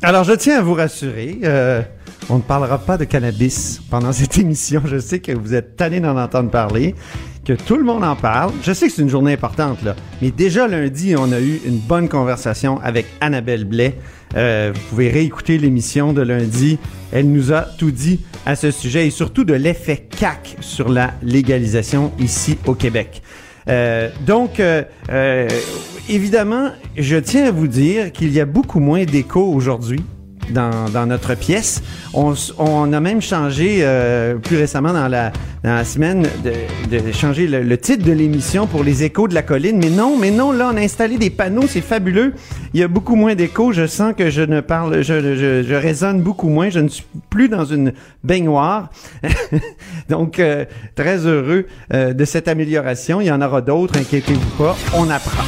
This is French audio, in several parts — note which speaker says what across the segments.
Speaker 1: Alors, je tiens à vous rassurer, euh, on ne parlera pas de cannabis pendant cette émission. Je sais que vous êtes tannés d'en entendre parler, que tout le monde en parle. Je sais que c'est une journée importante, là. Mais déjà lundi, on a eu une bonne conversation avec Annabelle Blais. Euh, vous pouvez réécouter l'émission de lundi. Elle nous a tout dit à ce sujet et surtout de l'effet CAC sur la légalisation ici au Québec. Euh, donc, euh, euh, évidemment, je tiens à vous dire qu'il y a beaucoup moins d'écho aujourd'hui dans, dans notre pièce. On, on a même changé euh, plus récemment dans la, dans la semaine de, de changer le, le titre de l'émission pour les échos de la colline. Mais non, mais non, là, on a installé des panneaux, c'est fabuleux. Il y a beaucoup moins d'écho. Je sens que je ne parle, je, je, je résonne beaucoup moins. Je ne suis plus dans une baignoire. Donc, euh, très heureux euh, de cette amélioration. Il y en aura d'autres, inquiétez-vous pas. On apprend.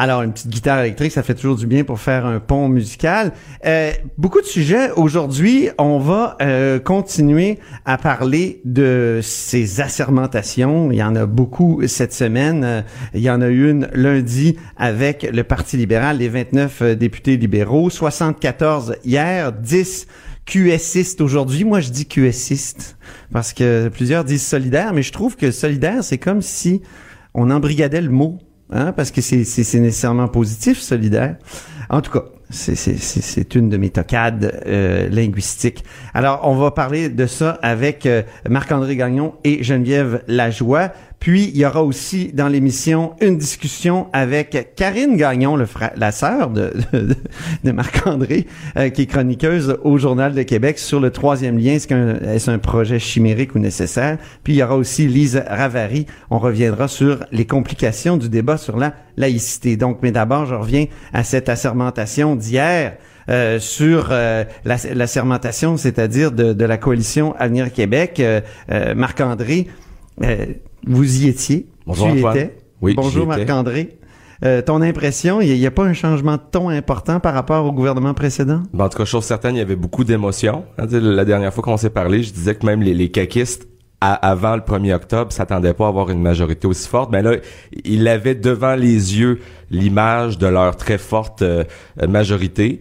Speaker 1: Alors, une petite guitare électrique, ça fait toujours du bien pour faire un pont musical. Euh, beaucoup de sujets. Aujourd'hui, on va euh, continuer à parler de ces assermentations. Il y en a beaucoup cette semaine. Euh, il y en a une lundi avec le Parti libéral, les 29 euh, députés libéraux, 74 hier, 10 QSistes aujourd'hui. Moi, je dis QSistes parce que plusieurs disent solidaire, mais je trouve que solidaire, c'est comme si on embrigadait le mot. Hein, parce que c'est, nécessairement positif, solidaire. En tout cas, c'est une de mes tocades euh, linguistiques. Alors, on va parler de ça avec euh, Marc-André Gagnon et Geneviève Lajoie. Puis, il y aura aussi dans l'émission une discussion avec Karine Gagnon, la sœur de, de, Marc-André, euh, qui est chroniqueuse au Journal de Québec sur le troisième lien. Est-ce, qu'un, est-ce un projet chimérique ou nécessaire? Puis, il y aura aussi Lise Ravary. On reviendra sur les complications du débat sur la laïcité. Donc, mais d'abord, je reviens à cette assermentation d'hier. Euh, sur euh, la, la sermentation, c'est-à-dire de, de la coalition Avenir Québec. Euh, euh, Marc-André, euh, vous y étiez.
Speaker 2: Bonjour,
Speaker 1: tu y
Speaker 2: Antoine.
Speaker 1: étais.
Speaker 2: Oui,
Speaker 1: Bonjour. Marc-André. Euh, ton impression, il n'y a, pas un changement de ton important par rapport au gouvernement précédent?
Speaker 2: Ben, en tout cas, chose certaine, il y avait beaucoup d'émotions. Hein, La dernière fois qu'on s'est parlé, je disais que même les, les caquistes, à- avant le 1er octobre, s'attendaient pas à avoir une majorité aussi forte. Mais là, ils avaient devant les yeux l'image de leur très forte euh, majorité.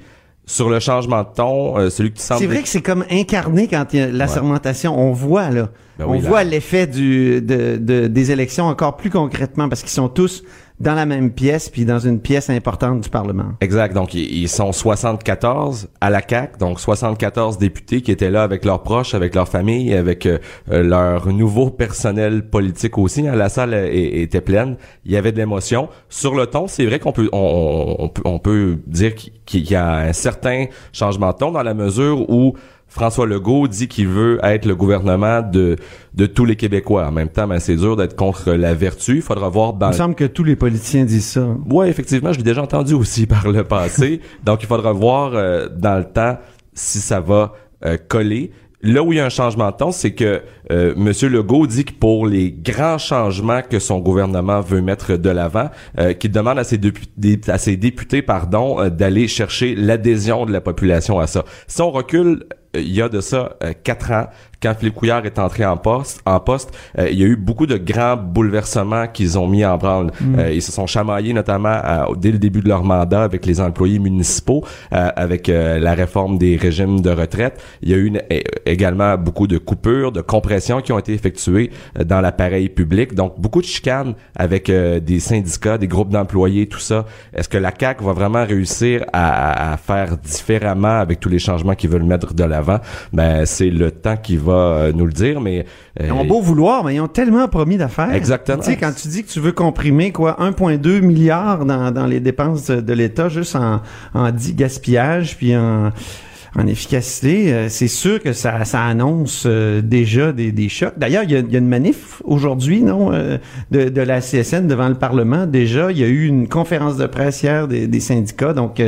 Speaker 2: Sur le changement de ton, euh, celui qui semble...
Speaker 1: C'est vrai que c'est comme incarné quand il y a la
Speaker 2: Ouais.
Speaker 1: sermentation. On voit, là.
Speaker 2: Ben
Speaker 1: on
Speaker 2: là.
Speaker 1: voit l'effet du, de, de- des élections encore plus concrètement parce qu'ils sont tous dans la même pièce puis dans une pièce importante du Parlement.
Speaker 2: Exact. Donc, ils, sont 74 à la CAC, donc 74 députés qui étaient là avec leurs proches, avec leurs familles, avec euh, euh, leur nouveau personnel politique aussi. hein. La salle était pleine. Il y avait de l'émotion. Sur le ton, c'est vrai qu'on peut, on, peut, dire qu'il y a un certain changement de ton dans la mesure où François Legault dit qu'il veut être le gouvernement de, de tous les Québécois. En même temps, ben, c'est dur d'être contre la vertu. Il faudra voir dans
Speaker 1: Il me semble que tous les politiciens disent ça.
Speaker 2: Ouais, effectivement, je l'ai déjà entendu aussi par le passé. Donc, il faudra voir euh, dans le temps si ça va euh, coller. Là où il y a un changement de ton, c'est que euh, M. Legault dit que pour les grands changements que son gouvernement veut mettre de l'avant, euh, qu'il demande à ses, à députés pardon, euh, d'aller chercher l'adhésion de la population à ça. Si on recule il y a de ça euh, quatre ans, quand Philippe Couillard est entré en poste, en poste, euh, il y a eu beaucoup de grands bouleversements qu'ils ont mis en branle. Euh, ils se sont chamaillés notamment dès le début de leur mandat avec les employés municipaux, avec la réforme des régimes de retraite. Il y a eu une- également beaucoup de coupures, de compressions qui ont été effectuées dans l'appareil public. Donc beaucoup de chicanes avec des syndicats, des groupes d'employés, tout ça. Est-ce que la CAC va vraiment réussir à, à faire différemment avec tous les changements qu'ils veulent mettre de l'avant? Ben c'est le temps qui va euh, nous le dire, mais euh,
Speaker 1: Ils ont beau vouloir, mais ils ont tellement promis d'affaires.
Speaker 2: Exactement.
Speaker 1: Tu sais, quand tu dis que tu veux comprimer quoi, 1,2 milliard dans, dans les dépenses de l'État juste en, en dit gaspillage puis en, en efficacité, euh, c'est sûr que ça, ça annonce euh, déjà des, des chocs. D'ailleurs, il y a, il y a une manif aujourd'hui, non, euh, de, de la CSN devant le Parlement. Déjà, il y a eu une conférence de presse hier des, des syndicats, donc.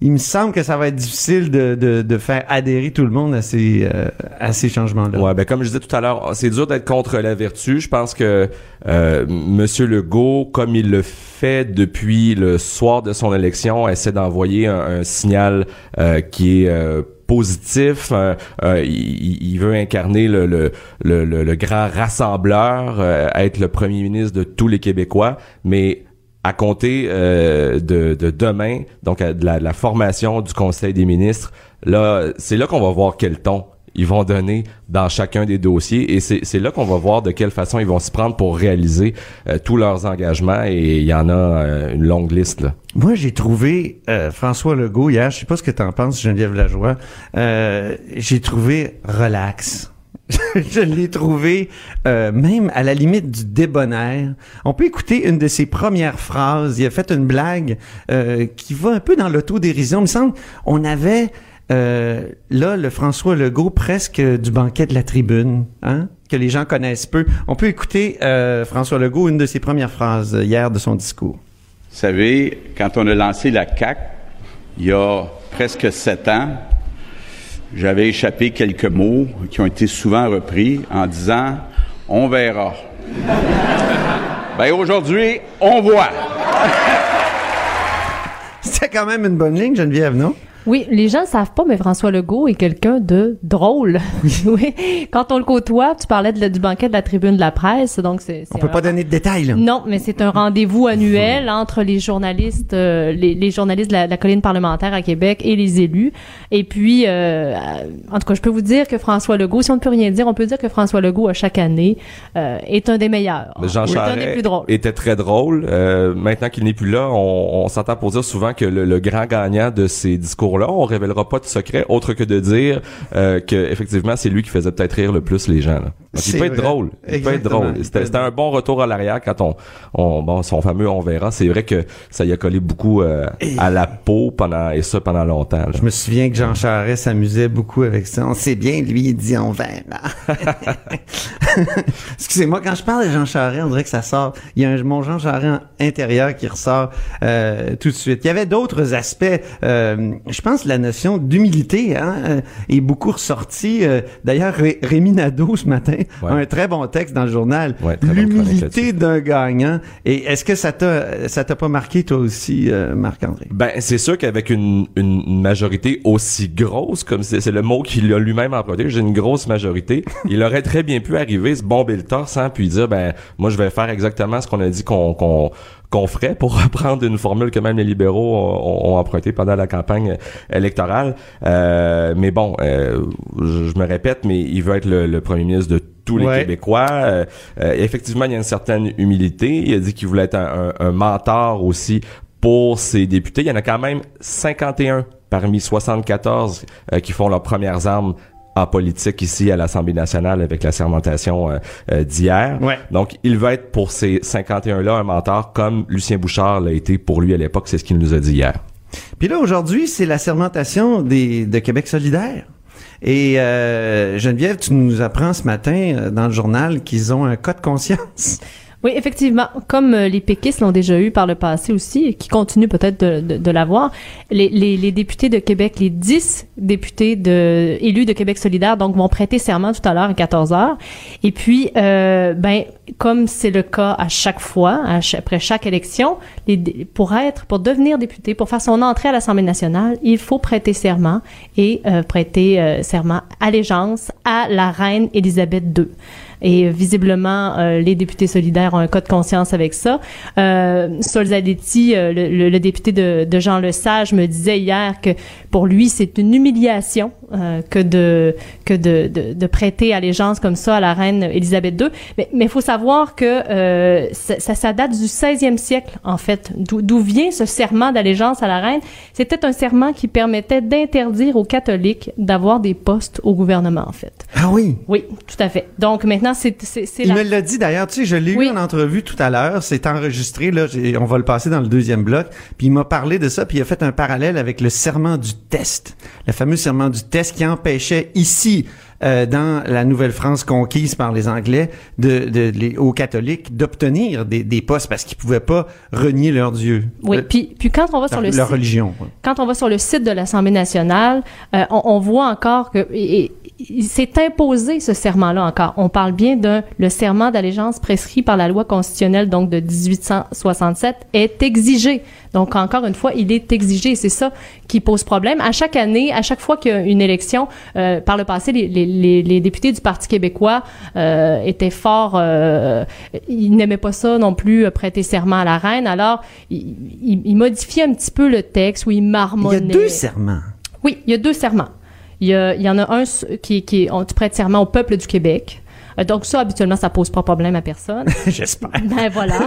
Speaker 1: Il me semble que ça va être difficile de, de, de faire adhérer tout le monde à ces, euh, à ces changements-là.
Speaker 2: Ouais, ben comme je disais tout à l'heure, c'est dur d'être contre la vertu. Je pense que euh, Monsieur Legault, comme il le fait depuis le soir de son élection, essaie d'envoyer un, un signal euh, qui est euh, positif. Euh, euh, il, il veut incarner le, le, le- le grand rassembleur, euh, être le premier ministre de tous les Québécois, mais à compter euh, de, de demain, donc de la, de la formation du Conseil des ministres, là, c'est là qu'on va voir quel ton ils vont donner dans chacun des dossiers et c'est là qu'on va voir de quelle façon ils vont s'y prendre pour réaliser euh, tous leurs engagements et il y en a euh, une longue liste là.
Speaker 1: Moi, j'ai trouvé euh, François Legault hier, je sais pas ce que t'en penses, Geneviève Lajoie, euh, j'ai trouvé relax. je l'ai trouvé euh, même à la limite du débonnaire. On peut écouter une de ses premières phrases. Il a fait une blague euh, qui va un peu dans l'autodérision. Il me semble on avait euh, là le François Legault presque du banquet de la tribune, hein, que les gens connaissent peu. On peut écouter François Legault une de ses premières phrases hier de son discours.
Speaker 3: Vous savez, quand on a lancé la CAC il y a presque sept ans, j'avais échappé quelques mots qui ont été souvent repris en disant on verra. ben aujourd'hui, on voit.
Speaker 1: C'était quand même une bonne ligne, Geneviève, non?
Speaker 4: Oui, les gens ne savent pas, mais François Legault est quelqu'un de drôle. oui. Quand on le côtoie, tu parlais de, du banquet de la tribune de la presse, donc c'est.
Speaker 1: On
Speaker 4: c'est
Speaker 1: peut
Speaker 4: un-
Speaker 1: pas donner de détails, là.
Speaker 4: Non, mais c'est un rendez-vous annuel entre les journalistes, euh, les, les journalistes de la, de la colline parlementaire à Québec et les élus. Et puis, euh, en tout cas, je peux vous dire que François Legault, si on ne peut rien dire, on peut dire que François Legault, à chaque année, euh, est un des meilleurs.
Speaker 2: Jean
Speaker 4: est un des
Speaker 2: Charest
Speaker 4: plus drôles.
Speaker 2: était très drôle. Euh, maintenant qu'il n'est plus là, on, on s'entend pour dire souvent que le, le grand gagnant de ces on révélera pas de secret autre que de dire euh, que effectivement c'est lui qui faisait peut-être rire le plus les gens. Donc, il peut être drôle. Il peut être drôle. C'était un bon retour à l'arrière quand on, on bon son fameux on verra. C'est vrai que ça y a collé beaucoup euh, à la peau pendant et ça pendant longtemps. là.
Speaker 1: Je me souviens que Jean Charest s'amusait beaucoup avec ça. On sait bien, lui, il dit on verra. Excusez-moi, quand je parle de Jean Charest, on dirait que ça sort. Il y a un, mon Jean Charest intérieur qui ressort euh, tout de suite. Il y avait d'autres aspects. euh, je pense la notion d'humilité hein, euh, est beaucoup ressortie. Euh, D'ailleurs, Ré- Rémi Nadeau, ce matin,
Speaker 2: Ouais.
Speaker 1: un très bon texte dans le journal.
Speaker 2: Ouais,
Speaker 1: L'humilité d'un gagnant. Et est-ce que ça t'a ça t'a pas marqué, toi aussi, euh, Marc-André?
Speaker 2: Ben, c'est sûr qu'avec une, une majorité aussi grosse, comme c'est c'est le mot qu'il a lui-même emprunté, j'ai une grosse majorité, il aurait très bien pu arriver, se bomber le torse, hein, puis dire, ben, moi, je vais faire exactement ce qu'on a dit qu'on qu'on qu'on ferait pour reprendre une formule que même les libéraux ont, ont emprunté pendant la campagne électorale. Euh, mais bon, euh, je, je me répète, mais il veut être le, le premier ministre de tous les
Speaker 1: Ouais.
Speaker 2: Québécois. Euh, euh, effectivement, il y a une certaine humilité. Il a dit qu'il voulait être un, un- un mentor aussi pour ses députés. Il y en a quand même 51 parmi 74 euh, qui font leurs premières armes en politique ici à l'Assemblée nationale avec la sermentation euh, euh, d'hier.
Speaker 1: Ouais.
Speaker 2: Donc, il va être pour ces 51-là un mentor comme Lucien Bouchard l'a été pour lui à l'époque. C'est ce qu'il nous a dit hier.
Speaker 1: Puis là, aujourd'hui, c'est la sermentation des, de Québec solidaire. Et euh, Geneviève, tu nous apprends ce matin dans le journal qu'ils ont un cas de conscience.
Speaker 4: Oui, effectivement, comme euh, les péquistes l'ont déjà eu par le passé aussi, et qui continuent peut-être de, de, de l'avoir, les, les, les députés de Québec, les 10 députés de, élus de Québec solidaire, donc vont prêter serment tout à l'heure à 14 heures. Et puis, euh, ben, comme c'est le cas à chaque fois, après chaque élection, les, pour être, pour devenir député, pour faire son entrée à l'Assemblée nationale, il faut prêter serment et euh, prêter euh, serment allégeance à la reine Élisabeth II. Et visiblement, euh, les députés solidaires ont un cas de conscience avec ça. Euh, Solzadetti, euh, le, le- le député de, de Jean Lesage, me disait hier que pour lui, c'est une humiliation euh, que de que de, de, de prêter allégeance comme ça à la reine Élisabeth II. Mais il faut savoir que ça, ça, ça date du 16e siècle, en fait. D'où d'où vient ce serment d'allégeance à la reine? C'était un serment qui permettait d'interdire aux catholiques d'avoir des postes au gouvernement, en fait.
Speaker 1: Ah oui?
Speaker 4: Oui, tout à fait. Donc maintenant, c'est c'est c'est
Speaker 1: Il
Speaker 4: la-
Speaker 1: me l'a dit d'ailleurs, tu sais, je l'ai
Speaker 4: Oui.
Speaker 1: eu en entrevue tout à l'heure, c'est enregistré, là, on va le passer dans le deuxième bloc, puis il m'a parlé de ça, puis il a fait un parallèle avec le serment du test, le fameux serment du test qui empêchait ici euh, dans la Nouvelle-France conquise par les Anglais de, de, les- aux catholiques d'obtenir des, des postes parce qu'ils pouvaient pas renier leur Dieu,
Speaker 4: Oui,
Speaker 1: Euh,
Speaker 4: puis, puis quand on va sur
Speaker 1: leur,
Speaker 4: le
Speaker 1: leur
Speaker 4: site,
Speaker 1: religion.
Speaker 4: quand on va sur le site de l'Assemblée nationale, euh, on, on voit encore que et- et- il s'est imposé ce serment-là encore. On parle bien d'un le serment d'allégeance prescrit par la loi constitutionnelle donc de 1867 est exigé. Donc encore une fois, il est exigé. C'est ça qui pose problème. À chaque année, à chaque fois qu'il y a une élection, euh, par le passé, les, les- les- les députés du Parti québécois euh, étaient fort. euh, ils n'aimaient pas ça non plus prêter serment à la reine. Alors, ils il, il modifiaient un petit peu le texte où ils
Speaker 1: Il y
Speaker 4: marmonnaient.
Speaker 1: a deux serments.
Speaker 4: Oui, il y a deux serments. Il y, a- il y en a un qui, qui on, tu prêtes serment au peuple du Québec. Euh, Donc ça, habituellement, ça pose pas problème à personne.
Speaker 1: J'espère.
Speaker 4: Ben voilà.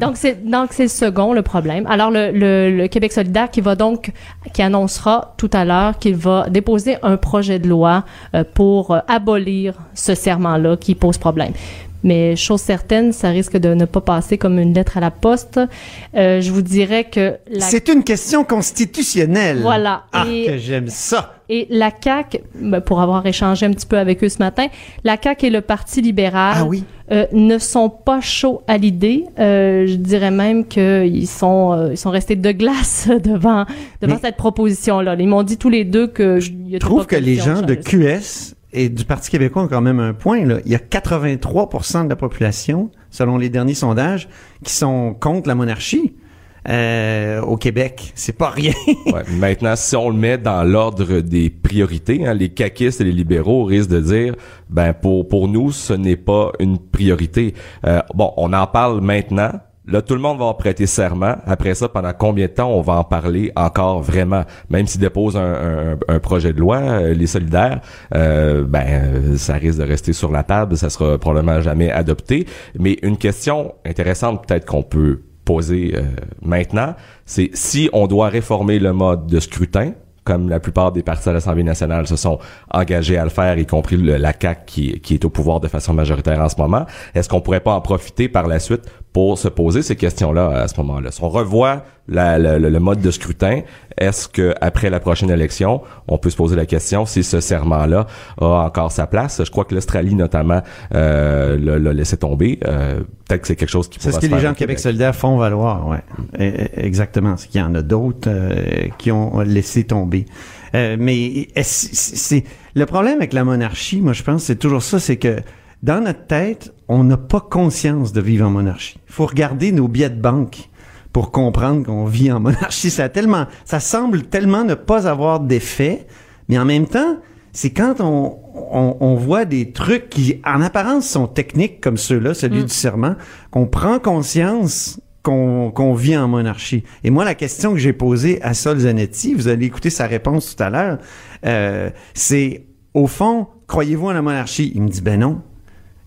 Speaker 4: Donc c'est donc c'est le second le problème. Alors le, le, le Québec solidaire qui va donc qui annoncera tout à l'heure qu'il va déposer un projet de loi euh, pour euh, abolir ce serment là qui pose problème. Mais chose certaine, ça risque de ne pas passer comme une lettre à la poste. Euh, je vous dirais que la
Speaker 1: C'est une question constitutionnelle.
Speaker 4: Voilà.
Speaker 1: Ah,
Speaker 4: Et-
Speaker 1: que j'aime ça.
Speaker 4: et la CAQ, ben, pour avoir échangé un petit peu avec eux ce matin, la CAQ et le Parti libéral
Speaker 1: Ah oui.
Speaker 4: euh, ne sont pas chauds à l'idée. Euh, je dirais même qu'ils sont, euh, ils sont restés de glace devant, devant
Speaker 1: Mais-
Speaker 4: cette proposition-là. Ils m'ont dit tous les deux que je y a
Speaker 1: trouve que les gens de. QS et du Parti québécois ont quand même un point. Là. Il y a 83% de la population, selon les derniers sondages, qui sont contre la monarchie euh, au Québec. C'est pas rien.
Speaker 2: Ouais, maintenant, si on le met dans l'ordre des priorités, hein, les caquistes et les libéraux risquent de dire, ben pour pour nous, ce n'est pas une priorité. Euh, bon, on en parle maintenant. Là, tout le monde va prêter serment. Après ça, pendant combien de temps on va en parler encore vraiment? Même s'ils déposent un, projet de loi, euh, les solidaires, euh, ben ça risque de rester sur la table. Ça sera probablement jamais adopté. Mais une question intéressante, peut-être qu'on peut poser euh, maintenant, c'est si on doit réformer le mode de scrutin, comme la plupart des partis à l'Assemblée nationale se sont engagés à le faire, y compris le, la CAQ qui, qui est au pouvoir de façon majoritaire en ce moment, est-ce qu'on pourrait pas en profiter par la suite pour se poser ces questions-là à ce moment-là? Si on revoit la- la- le, le mode de scrutin, est-ce que après la prochaine élection, on peut se poser la question si ce serment-là a encore sa place? Je crois que l'Australie, notamment, euh, l'a l'a laissé tomber. Euh, Peut-être que c'est quelque chose qui
Speaker 1: C'est ce que les gens de Québec solidaire font valoir, ouais. Eh, eh, Exactement. C'est qu'il y en a d'autres euh, qui ont laissé tomber. Euh, mais c'est le problème avec la monarchie, moi je pense, c'est toujours ça, c'est que dans notre tête, on n'a pas conscience de vivre en monarchie. Il faut regarder nos billets de banque pour comprendre qu'on vit en monarchie. Ça a tellement, ça semble tellement ne pas avoir d'effet, mais en même temps, c'est quand on, on, on voit des trucs qui, en apparence, sont techniques comme ceux-là, celui du serment, qu'on prend conscience qu'on qu'on vit en monarchie. Et moi, la question que j'ai posée à Sol Zanetti, vous allez écouter sa réponse tout à l'heure, euh, c'est, au fond, croyez-vous en la monarchie? Il me dit, ben non.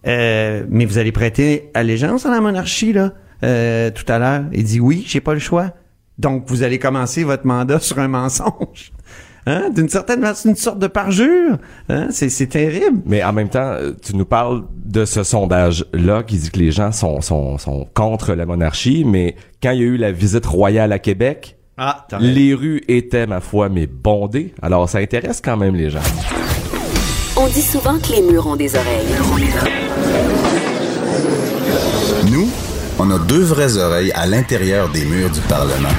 Speaker 1: Euh, mais vous allez prêter allégeance à la monarchie, là, euh, tout à l'heure. Il dit, oui, j'ai pas le choix. Donc, vous allez commencer votre mandat sur un mensonge. Hein? D'une certaine façon, c'est une sorte de parjure. Hein? C'est, c'est terrible.
Speaker 2: Mais en même temps, euh, tu nous parles de ce sondage-là qui dit que les gens sont, sont, sont contre la monarchie, mais quand il y a eu la visite royale à Québec,
Speaker 1: Ah,
Speaker 2: les rues étaient, ma foi, mais bondées. Alors, ça intéresse quand même les gens.
Speaker 5: On dit souvent que les murs ont des oreilles.
Speaker 6: Nous, on a deux vraies oreilles à l'intérieur des murs du Parlement.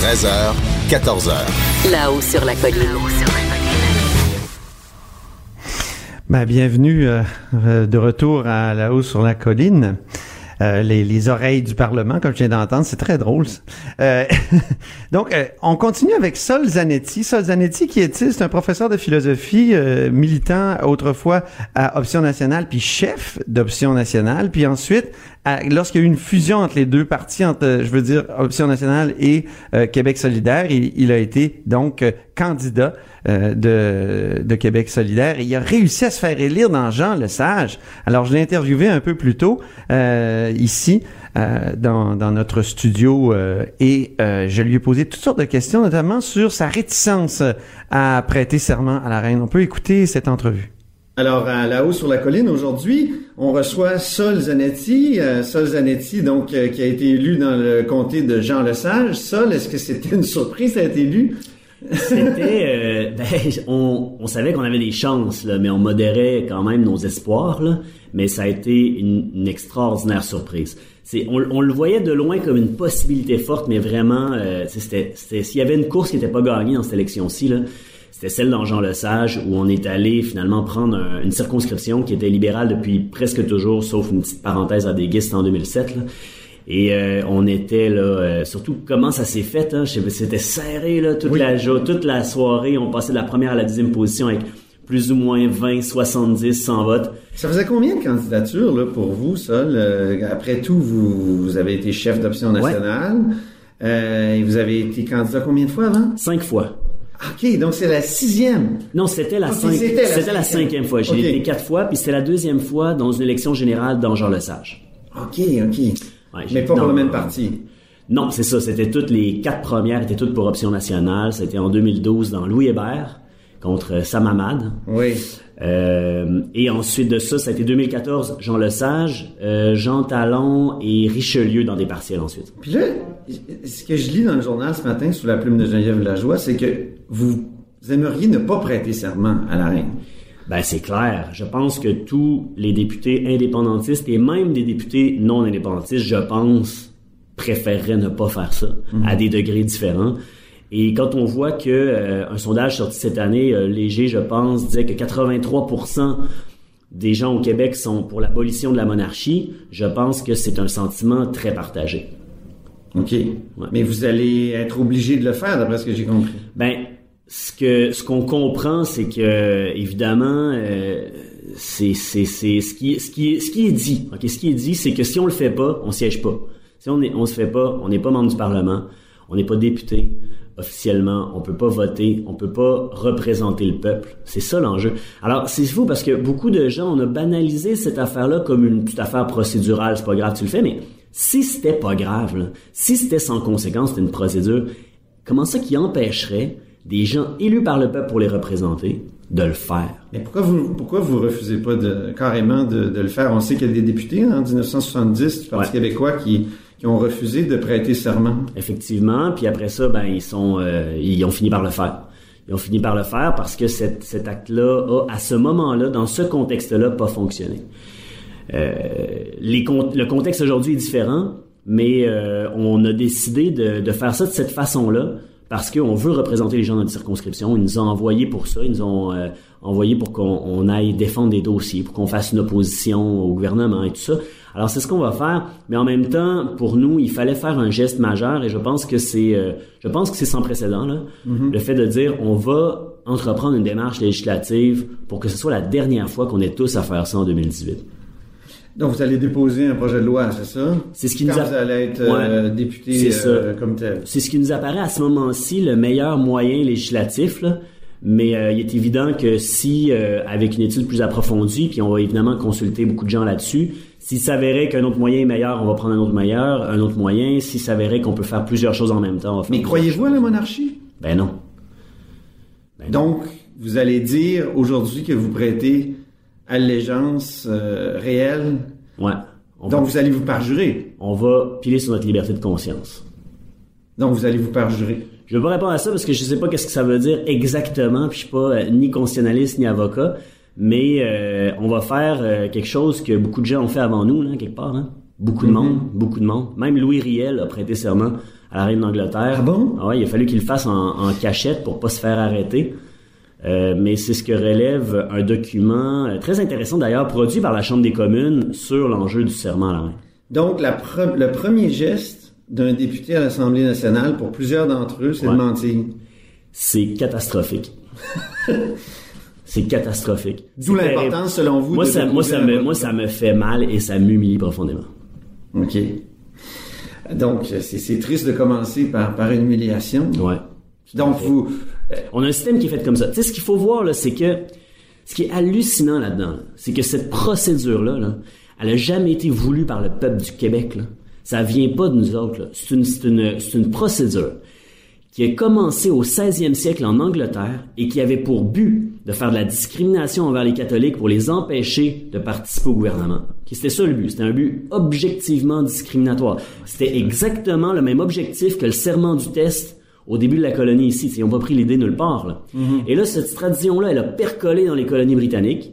Speaker 6: 13h, 14h.
Speaker 5: Là-haut sur la colline.
Speaker 1: Ben, bienvenue euh, euh, de retour à la hausse sur la colline. Euh, les, les oreilles du Parlement, comme je viens d'entendre, c'est très drôle. ça. Euh, donc, euh, on continue avec Sol Zanetti. Sol Zanetti, qui est-il? C'est un professeur de philosophie, euh, militant autrefois à Option Nationale, puis chef d'Option Nationale, puis ensuite, lorsqu'il y a eu une fusion entre les deux partis, entre, euh, je veux dire, Option Nationale et euh, Québec solidaire, il, a été donc euh, candidat de, Québec solidaire et il a réussi à se faire élire dans Jean le Sage. Alors, je l'ai interviewé un peu plus tôt ici dans, dans notre studio et je lui ai posé toutes sortes de questions, notamment sur sa réticence à prêter serment à la reine. On peut écouter cette entrevue. Alors, à la haut sur la colline, aujourd'hui, on reçoit Sol Zanetti. Euh, Sol Zanetti, donc, euh, qui a été élu dans le comté de Jean Lesage. Sol, est-ce que c'était une surprise d'être élu?
Speaker 7: C'était, euh, ben, on, on savait qu'on avait des chances, là, mais on modérait quand même nos espoirs. Là, mais ça a été une, une extraordinaire surprise. C'est, on, on, le voyait de loin comme une possibilité forte, mais vraiment, euh, c'était, c'était, s'il y avait une course qui n'était pas gagnée dans cette élection-ci, là, c'était celle dans Jean Lesage où on est allé finalement prendre un, une circonscription qui était libérale depuis presque toujours, sauf une petite parenthèse à des en 2007. Là. Et euh, on était là, euh, surtout comment ça s'est fait, hein, c'était serré là toute la toute la soirée. On passait de la première à la deuxième position avec plus ou moins 20, 70, 100 votes.
Speaker 1: Ça faisait combien de candidatures là, pour vous, ça? après tout, vous, vous, avez été chef d'option nationale. Euh, et vous avez été candidat combien de fois avant?
Speaker 7: Cinq fois.
Speaker 1: OK, donc c'est la sixième.
Speaker 7: Non, c'était la, okay, c'était la, cinquième fois. J'ai été quatre fois, puis c'était la deuxième fois dans une élection générale dans Jean Lesage.
Speaker 1: OK, OK. Mais pas pour le même parti.
Speaker 7: Non, c'est ça. C'était toutes les quatre premières étaient toutes pour Option nationale. C'était en 2012 dans Louis Hébert contre Sam Hamad.
Speaker 1: Oui.
Speaker 7: Euh, et ensuite de ça, ça a été 2014, Jean Lesage, euh, Jean Talon et Richelieu dans des partiels ensuite.
Speaker 1: Puis là, ce que je lis dans le journal ce matin sous la plume de Geneviève Lajoie, c'est que vous aimeriez ne pas prêter serment à la reine.
Speaker 7: Ben c'est clair. Je pense que tous les députés indépendantistes et même des députés non indépendantistes, je pense, préféreraient ne pas faire ça à des degrés différents. Et quand on voit que euh, un sondage sorti cette année, euh, léger, je pense, disait que 83% des gens au Québec sont pour l'abolition de la monarchie, je pense que c'est un sentiment très partagé.
Speaker 1: OK. Mais vous allez être obligé de le faire, d'après ce que j'ai compris.
Speaker 7: Ben, ce que ce qu'on comprend, c'est que évidemment, euh, c'est c'est c'est ce qui ce qui est ce qui est dit. Ok, ce qui est dit, c'est que si on le fait pas, on siège pas. Si on est on se fait pas, on n'est pas membre du Parlement, on n'est pas député officiellement, on peut pas voter, on peut pas représenter le peuple. C'est ça l'enjeu. Alors c'est fou parce que beaucoup de gens on a banalisé cette affaire-là comme une petite affaire procédurale. C'est pas grave, tu le fais, mais si c'était pas grave, là, si c'était sans conséquence, c'était une procédure, comment ça qui empêcherait des gens élus par le peuple pour les représenter de le faire?
Speaker 1: Mais pourquoi vous pourquoi vous refusez pas de carrément de, de le faire? On sait qu'il y a des députés hein, en 1970 du Parti québécois qui qui ont refusé de prêter serment.
Speaker 7: Effectivement, puis après ça, ben ils sont euh, ils ont fini par le faire. Ils ont fini par le faire parce que cet, acte-là a, à ce moment-là, dans ce contexte-là, pas fonctionné. Euh, le contexte aujourd'hui est différent, mais euh, on a décidé de, faire ça de cette façon-là parce qu'on veut représenter les gens dans notre circonscription. Ils nous ont envoyés pour ça. Ils nous ont envoyés pour qu'on aille défendre des dossiers, pour qu'on fasse une opposition au gouvernement et tout ça. Alors c'est ce qu'on va faire, mais en même temps, pour nous, il fallait faire un geste majeur et je pense que c'est, euh, je pense que c'est sans précédent là, mm-hmm. le fait de dire on va entreprendre une démarche législative pour que ce soit la dernière fois qu'on ait tous à faire ça en 2018.
Speaker 1: Donc, vous allez déposer un projet de loi, c'est ça?
Speaker 7: C'est ce qui nous
Speaker 1: a... vous allez être euh, député euh, comme tel.
Speaker 7: C'est ce qui nous apparaît à ce moment-ci le meilleur moyen législatif, là. Mais euh, il est évident que si, avec une étude plus approfondie, puis on va évidemment consulter beaucoup de gens là-dessus, s'il s'avérait qu'un autre moyen est meilleur, on va prendre un autre meilleur, un autre moyen. S'il s'avérait qu'on peut faire plusieurs choses en même temps, on va
Speaker 1: Mais croyez-vous à la monarchie?
Speaker 7: Ben non.
Speaker 1: Ben Donc, vous allez dire aujourd'hui que vous prêtez allégeance euh, réelle?
Speaker 7: Ouais.
Speaker 1: Donc vous allez vous parjurer.
Speaker 7: On va piler sur notre liberté de conscience.
Speaker 1: Donc vous allez vous parjurer.
Speaker 7: Je vais pas répondre à ça parce que je sais pas qu'est-ce que ça veut dire exactement, puis je suis pas euh, ni constitutionnaliste ni avocat, mais euh, on va faire quelque chose que beaucoup de gens ont fait avant nous, là, quelque part. Hein? Beaucoup de mm-hmm. monde, beaucoup de monde. Même Louis Riel a prêté serment à la reine d'Angleterre.
Speaker 1: Ah bon?
Speaker 7: Ah ouais, il a fallu qu'il le fasse en, en, cachette pour pas se faire arrêter. Euh, mais c'est ce que relève un document euh, très intéressant d'ailleurs, produit par la Chambre des communes sur l'enjeu du serment à la reine.
Speaker 1: Donc, la le premier geste d'un député à l'Assemblée nationale, pour plusieurs d'entre eux, c'est de mentir.
Speaker 7: C'est catastrophique. c'est catastrophique.
Speaker 1: D'où l'importance, selon vous,
Speaker 7: moi,
Speaker 1: de
Speaker 7: ça, moi, ça me, moi, ça me fait mal et ça m'humilie profondément.
Speaker 1: OK. Donc, c'est triste de commencer par, par une humiliation.
Speaker 7: Ouais.
Speaker 1: Donc, vous,
Speaker 7: on a un système qui est fait comme ça. Tu sais, ce qu'il faut voir, là, c'est que ce qui est hallucinant là-dedans, c'est que cette procédure-là, là, elle a jamais été voulue par le peuple du Québec. Là. Ça vient pas de nous autres. C'est une, une, une procédure qui a commencé au 16e siècle en Angleterre et qui avait pour but de faire de la discrimination envers les catholiques pour les empêcher de participer au gouvernement. C'était ça le but. C'était un but objectivement discriminatoire. C'était exactement le même objectif que le serment du test au début de la colonie ici. Ils n'ont pas pris l'idée nulle part. Là. Et là, cette tradition-là, elle a percolé dans les colonies britanniques.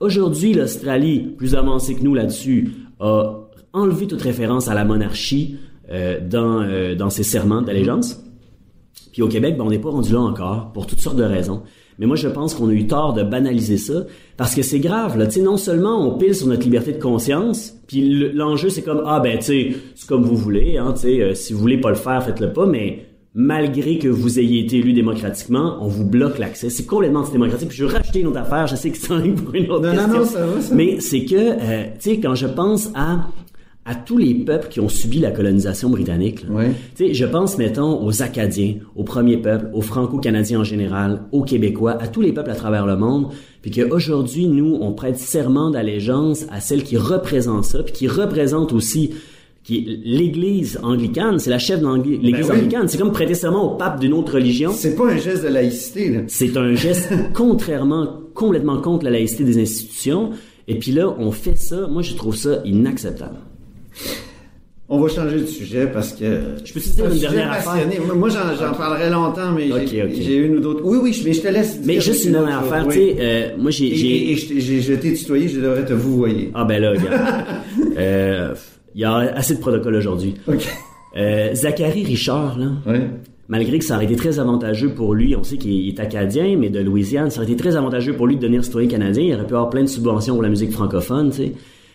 Speaker 7: Aujourd'hui, l'Australie, plus avancée que nous là-dessus, a enlevé toute référence à la monarchie euh, dans, euh, dans ses serments d'allégeance. Puis au Québec, ben, on n'est pas rendu là encore, pour toutes sortes de raisons. Mais moi, je pense qu'on a eu tort de banaliser ça, parce que c'est grave. Là, non seulement on pile sur notre liberté de conscience, puis le- l'enjeu c'est comme ah ben tu sais, c'est comme vous voulez, hein, sais, euh, si vous voulez pas le faire, faites-le pas, mais malgré que vous ayez été élu démocratiquement, on vous bloque l'accès. C'est complètement antidémocratique. Puis je veux racheter une autre affaire. Je sais que c'est pour une autre
Speaker 1: Non,
Speaker 7: question.
Speaker 1: non, ça va, ça.
Speaker 7: Mais c'est que, euh, tu sais, quand je pense à à tous les peuples qui ont subi la colonisation britannique. là. Sais, je pense, mettons, aux Acadiens, aux premiers peuples, aux Franco-Canadiens en général, aux Québécois, à tous les peuples à travers le monde, puis qu'aujourd'hui, nous, on prête serment d'allégeance à celle qui représente ça, puis qui représente aussi qui l'Église anglicane, c'est la chef de l'Église
Speaker 1: Ben oui.
Speaker 7: anglicane. C'est comme prêter serment au pape d'une autre religion.
Speaker 1: C'est pas un geste de laïcité.
Speaker 7: C'est un geste contrairement, complètement contre la laïcité des institutions. Et puis là, on fait ça. Moi, je trouve ça inacceptable.
Speaker 1: On va changer de sujet parce que.
Speaker 7: Je peux te dire
Speaker 1: Un
Speaker 7: une dernière affaire?
Speaker 1: Moi, j'en, parlerai longtemps, mais j'ai, une ou d'autres. Oui, oui, mais je te laisse.
Speaker 7: Mais juste
Speaker 1: une
Speaker 7: dernière affaire,
Speaker 1: oui.
Speaker 7: tu sais, euh, moi, j'ai...
Speaker 1: Et, je, t'ai- tutoyé, je devrais te vous voyer.
Speaker 7: Ah ben là, regarde. Euh, Il y a assez de protocoles aujourd'hui.
Speaker 1: Ok.
Speaker 7: Euh, Zachary Richard, là,
Speaker 1: Ouais.
Speaker 7: malgré que ça aurait été très avantageux pour lui, on sait qu'il est acadien, mais de Louisiane, ça aurait été très avantageux pour lui de devenir citoyen canadien. Il aurait pu avoir plein de subventions pour la musique francophone, tu sais.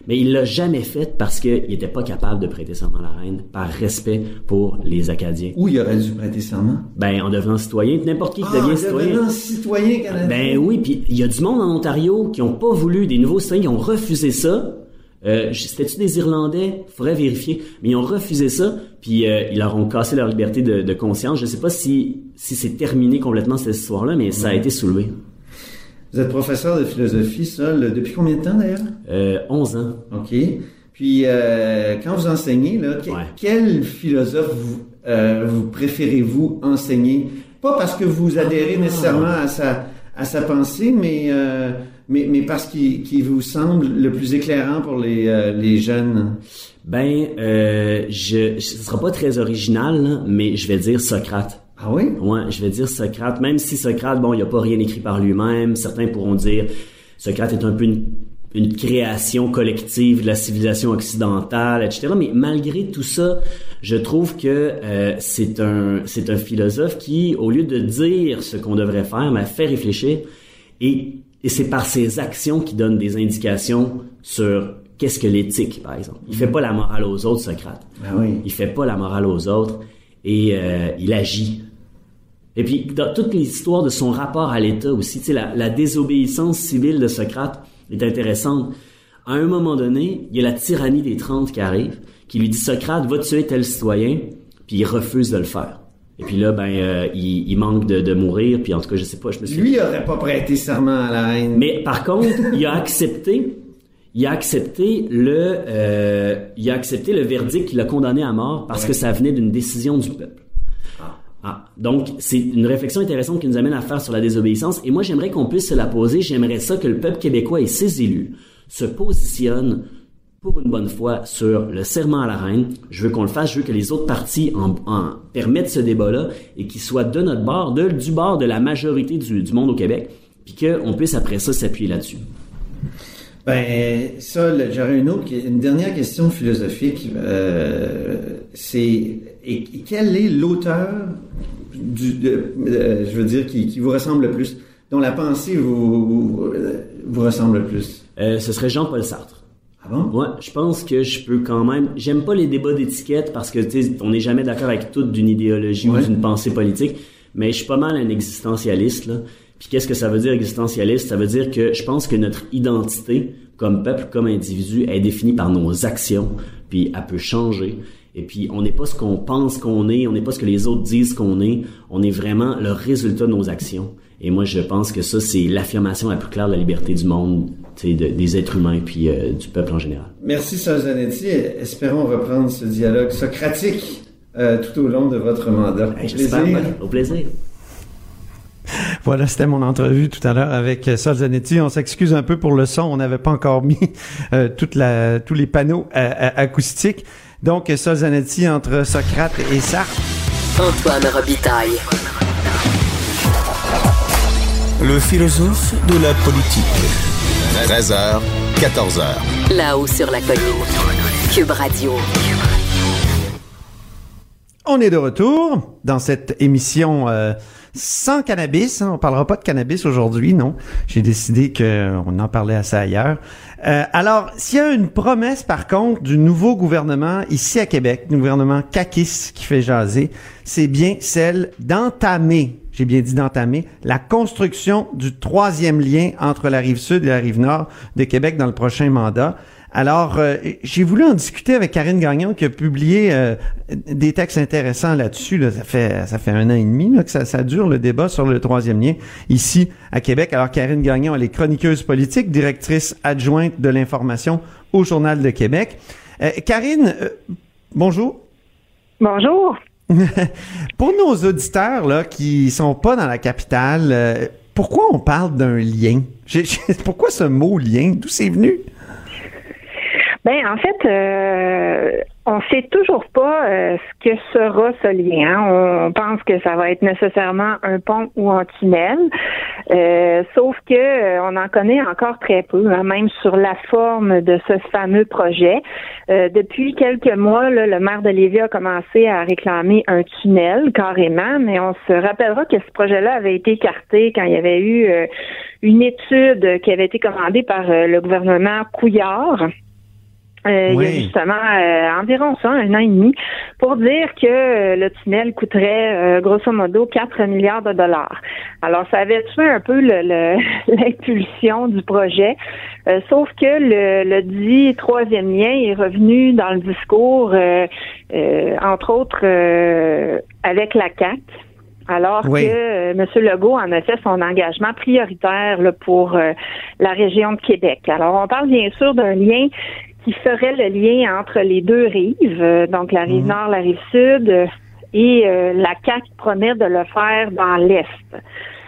Speaker 7: Mais il l'a jamais fait parce qu'il était pas capable de prêter serment à la reine par respect pour les Acadiens.
Speaker 1: Où il aurait dû prêter serment?
Speaker 7: Ben, en devenant citoyen, n'importe qui qui
Speaker 1: Ah,
Speaker 7: devient citoyen.
Speaker 1: devenant citoyen canadien.
Speaker 7: Ben oui, puis il y a du monde en Ontario qui ont pas voulu, des nouveaux citoyens qui ont refusé ça. Euh, C'était-tu des Irlandais? Faudrait vérifier. Mais ils ont refusé ça, puis euh, ils leur ont cassé leur liberté de, de conscience. Je sais pas si, si c'est terminé complètement cette histoire-là, mais ça a été soulevé.
Speaker 1: Vous êtes professeur de philosophie, ça, le- depuis combien de temps d'ailleurs?
Speaker 7: Euh, 11 ans.
Speaker 1: OK. Puis, euh, quand vous enseignez, là, que-
Speaker 7: Ouais.
Speaker 1: quel philosophe vous, euh, vous préférez-vous enseigner? Pas parce que vous adhérez
Speaker 7: Ah.
Speaker 1: nécessairement à sa, à sa pensée, mais, euh, mais, mais parce qu'il vous semble le plus éclairant pour les, les jeunes.
Speaker 7: Ben, je, ce sera pas très original, là, mais je vais dire Socrate.
Speaker 1: Ah oui?
Speaker 7: Ouais, je vais dire Socrate, même si Socrate, bon, il a pas rien écrit par lui-même, certains pourront dire Socrate est un peu une, une création collective de la civilisation occidentale, etc. Mais malgré tout ça, je trouve que euh, c'est un c'est un philosophe qui, au lieu de dire ce qu'on devrait faire, m'a fait réfléchir et, et c'est par ses actions qui donne des indications sur qu'est-ce que l'éthique, par exemple. Il fait pas la morale aux autres, Socrate.
Speaker 1: Ah oui.
Speaker 7: Il fait pas la morale aux autres et euh, il agit. Et puis, dans toute l'histoire de son rapport à l'État aussi, tu sais, la, la désobéissance civile de Socrate est intéressante. À un moment donné, il y a la tyrannie des Trente qui arrive, qui lui dit Socrate, va tuer tel citoyen, puis il refuse de le faire. Et puis là, ben, euh, il, il manque de, de mourir, puis en tout cas, je sais pas, je me suis
Speaker 1: Lui, il aurait pas prêté serment à la reine.
Speaker 7: mais par contre, il a accepté, il a accepté le, euh, il a accepté le verdict qui l'a condamné à mort parce que ça venait d'une décision du peuple. Ah, donc c'est une réflexion intéressante qui nous amène à faire sur la désobéissance. Et moi, j'aimerais qu'on puisse se la poser. J'aimerais ça que le peuple québécois et ses élus se positionnent pour une bonne fois sur le serment à la reine. Je veux qu'on le fasse. Je veux que les autres partis en, en permettent ce débat-là et qu'il soit de notre bord, de, du bord de la majorité du, du monde au Québec, puis qu'on puisse après ça s'appuyer là-dessus.
Speaker 1: Ben, ça, j'aurais une autre, une dernière question philosophique. Euh, c'est, et, et quel est l'auteur du, de- euh, je veux dire, qui, qui vous ressemble le plus, dont la pensée vous, vous, vous ressemble le plus?
Speaker 7: Euh, ce serait Jean-Paul Sartre.
Speaker 1: Ah bon?
Speaker 7: Ouais, je pense que je peux quand même. J'aime pas les débats d'étiquette parce que on n'est jamais d'accord avec toute d'une idéologie
Speaker 1: Ouais.
Speaker 7: ou d'une pensée politique. Mais je suis pas mal un existentialiste là. Puis qu'est-ce que ça veut dire existentialiste? Ça veut dire que je pense que notre identité comme peuple, comme individu, est définie par nos actions. Puis elle peut changer. Et puis on n'est pas ce qu'on pense qu'on est, on n'est pas ce que les autres disent qu'on est. On est vraiment le résultat de nos actions. Et moi, je pense que ça, c'est l'affirmation la plus claire de la liberté du monde, de- des êtres humains puis euh, du peuple en général.
Speaker 1: Merci, Solzanetti. Espérons reprendre ce dialogue socratique euh, tout au long de votre mandat.
Speaker 7: Hey,
Speaker 1: Au plaisir.
Speaker 7: Au plaisir.
Speaker 1: Voilà, c'était mon entrevue tout à l'heure avec euh, Sol Zanetti. On s'excuse un peu pour le son. On n'avait pas encore mis euh, toute la, tous les panneaux euh, acoustiques. Donc, Sol Zanetti entre Socrate et Sartre.
Speaker 5: Antoine Robitaille.
Speaker 6: Le philosophe de la politique. 13h, 14h.
Speaker 5: Là-haut sur la colline. Cube Radio.
Speaker 1: On est de retour dans cette émission euh, sans cannabis. Hein. On parlera pas de cannabis aujourd'hui, non. J'ai décidé qu'on en parlait assez ailleurs. Euh, alors, s'il y a une promesse, par contre, du nouveau gouvernement ici à Québec, du gouvernement CAQIS qui fait jaser, c'est bien celle d'entamer, j'ai bien dit d'entamer, la construction du troisième lien entre la rive sud et la rive nord de Québec dans le prochain mandat. Alors, euh, j'ai voulu en discuter avec Karine Gagnon qui a publié euh, des textes intéressants là-dessus. Ça fait ça fait un an et demi que ça, ça, dure le débat sur le troisième lien ici à Québec. Alors, Karine Gagnon, elle est chroniqueuse politique, directrice adjointe de l'information au Journal de Québec. Euh, Karine, bonjour.
Speaker 8: Bonjour.
Speaker 1: Pour nos auditeurs là qui sont pas dans la capitale, pourquoi on parle d'un lien? Pourquoi ce mot lien? D'où c'est venu?
Speaker 8: Ben en fait, euh, on sait toujours pas euh, ce que sera ce lien. Hein. On pense que ça va être nécessairement un pont ou un tunnel, euh, sauf que euh, on en connaît encore très peu, hein, même sur la forme de ce fameux projet. depuis quelques mois, le maire de Lévis a commencé à réclamer un tunnel carrément, mais on se rappellera que ce projet-là avait été écarté quand il y avait eu une étude qui avait été commandée par le gouvernement Couillard euh, il y a justement euh, environ ça, un an et demi, pour dire que euh, le tunnel coûterait grosso modo 4 milliards de dollars. Alors, ça avait tué un peu l'impulsion du projet, sauf que le, le, dit troisième lien est revenu dans le discours, entre autres avec la CAC. Alors que M. Legault en a fait son engagement prioritaire là, pour la région de Québec. Alors, on parle bien sûr d'un lien qui ferait le lien entre les deux rives, euh, donc la rive mhm. nord, la rive sud, euh, et euh, la CAC promet de le faire dans l'est.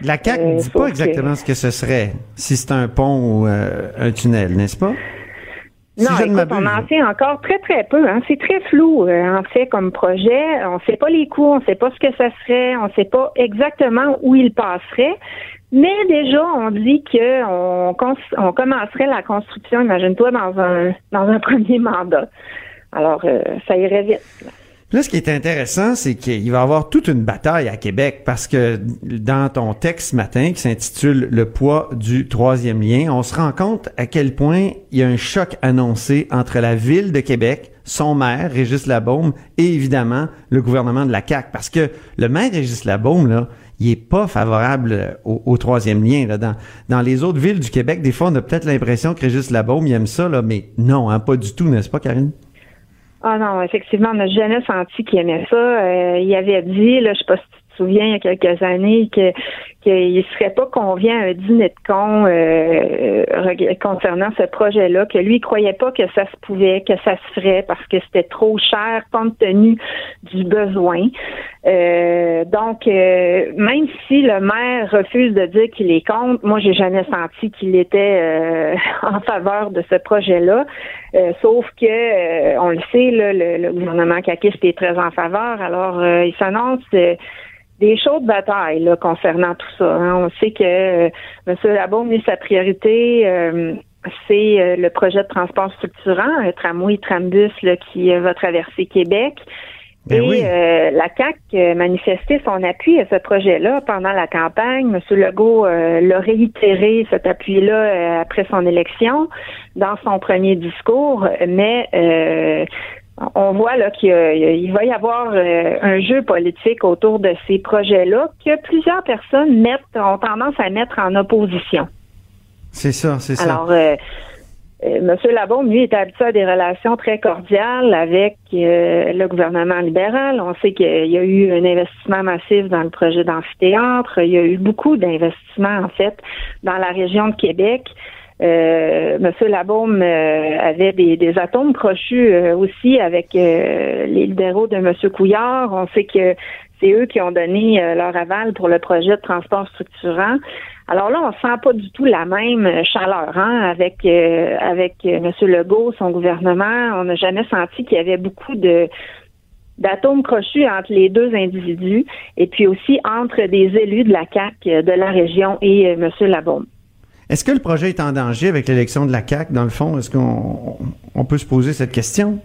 Speaker 1: La CAC ne dit pas exactement ce que ce serait, si c'est un pont ou un tunnel, n'est-ce pas?
Speaker 8: non, écoute, on en sait encore très, très peu. Hein. C'est très flou, en fait, comme projet. On ne sait pas les coûts, on ne sait pas ce que ça serait, on ne sait pas exactement où il passerait. Mais déjà, on dit qu'on on commencerait la construction, imagine-toi, dans un, dans un premier mandat. Alors, euh, ça irait vite.
Speaker 1: Là, ce qui est intéressant, c'est qu'il va y avoir toute une bataille à Québec parce que dans ton texte ce matin qui s'intitule Le poids du troisième lien, on se rend compte à quel point il y a un choc annoncé entre la ville de Québec, son maire, Régis Labaume, et évidemment le gouvernement de la CAQ. Parce que le maire Régis Labaume, là, il est pas favorable au, troisième lien. Là. Dans, dans les autres villes du Québec, des fois, on a peut-être l'impression que Régis Labaume, il aime ça, là, mais non, hein, pas du tout, n'est-ce pas, Karine?
Speaker 8: Ah non, effectivement, on n'a jamais senti qu'il aimait ça. Euh, il avait dit, là, je sais pas si tu te souviens, il y a quelques années, que qu'il ne serait pas convient à un dîner de con euh, concernant ce projet-là, que lui, il croyait pas que ça se pouvait, que ça se ferait parce que c'était trop cher compte tenu du besoin. Euh, donc, euh, même si le maire refuse de dire qu'il est contre, moi, j'ai jamais senti qu'il était en faveur de ce projet-là. sauf que, on le sait, le, gouvernement caquiste est très en faveur. Alors, il s'annonce des chaudes batailles là, concernant tout ça. Hein. On sait que euh, M. Labaume, sa priorité, euh, c'est euh, le projet de transport structurant, un tramway, trambus là, qui va traverser Québec. Ben et la CAC manifestait son appui à ce projet-là pendant la campagne. M. Legault l'a réitéré cet appui-là après son élection dans son premier discours, mais on voit là qu'il va y avoir euh, un jeu politique autour de ces projets-là que plusieurs personnes mettent, ont tendance à mettre en opposition.
Speaker 1: C'est ça, c'est ça.
Speaker 8: Alors, euh, euh, M. Labaume, lui, est habitué à des relations très cordiales avec le gouvernement libéral. On sait qu'il y a eu un investissement massif dans le projet d'amphithéâtre. Il y a eu beaucoup d'investissements, en fait, dans la région de Québec. Euh, Monsieur Labaume euh, avait des, atomes crochus euh, aussi avec euh, les libéraux de Monsieur Couillard. On sait que c'est eux qui ont donné leur aval pour le projet de transport structurant. Alors là, on sent pas du tout la même chaleur hein, avec avec Monsieur Legault, son gouvernement. On n'a jamais senti qu'il y avait beaucoup de d'atomes crochus entre les deux individus et puis aussi entre des élus de la CAC de la région et euh, M. Labaume.
Speaker 1: Est-ce que le projet est en danger avec l'élection de la CAC dans le fond? Est-ce qu'on on peut se poser cette question?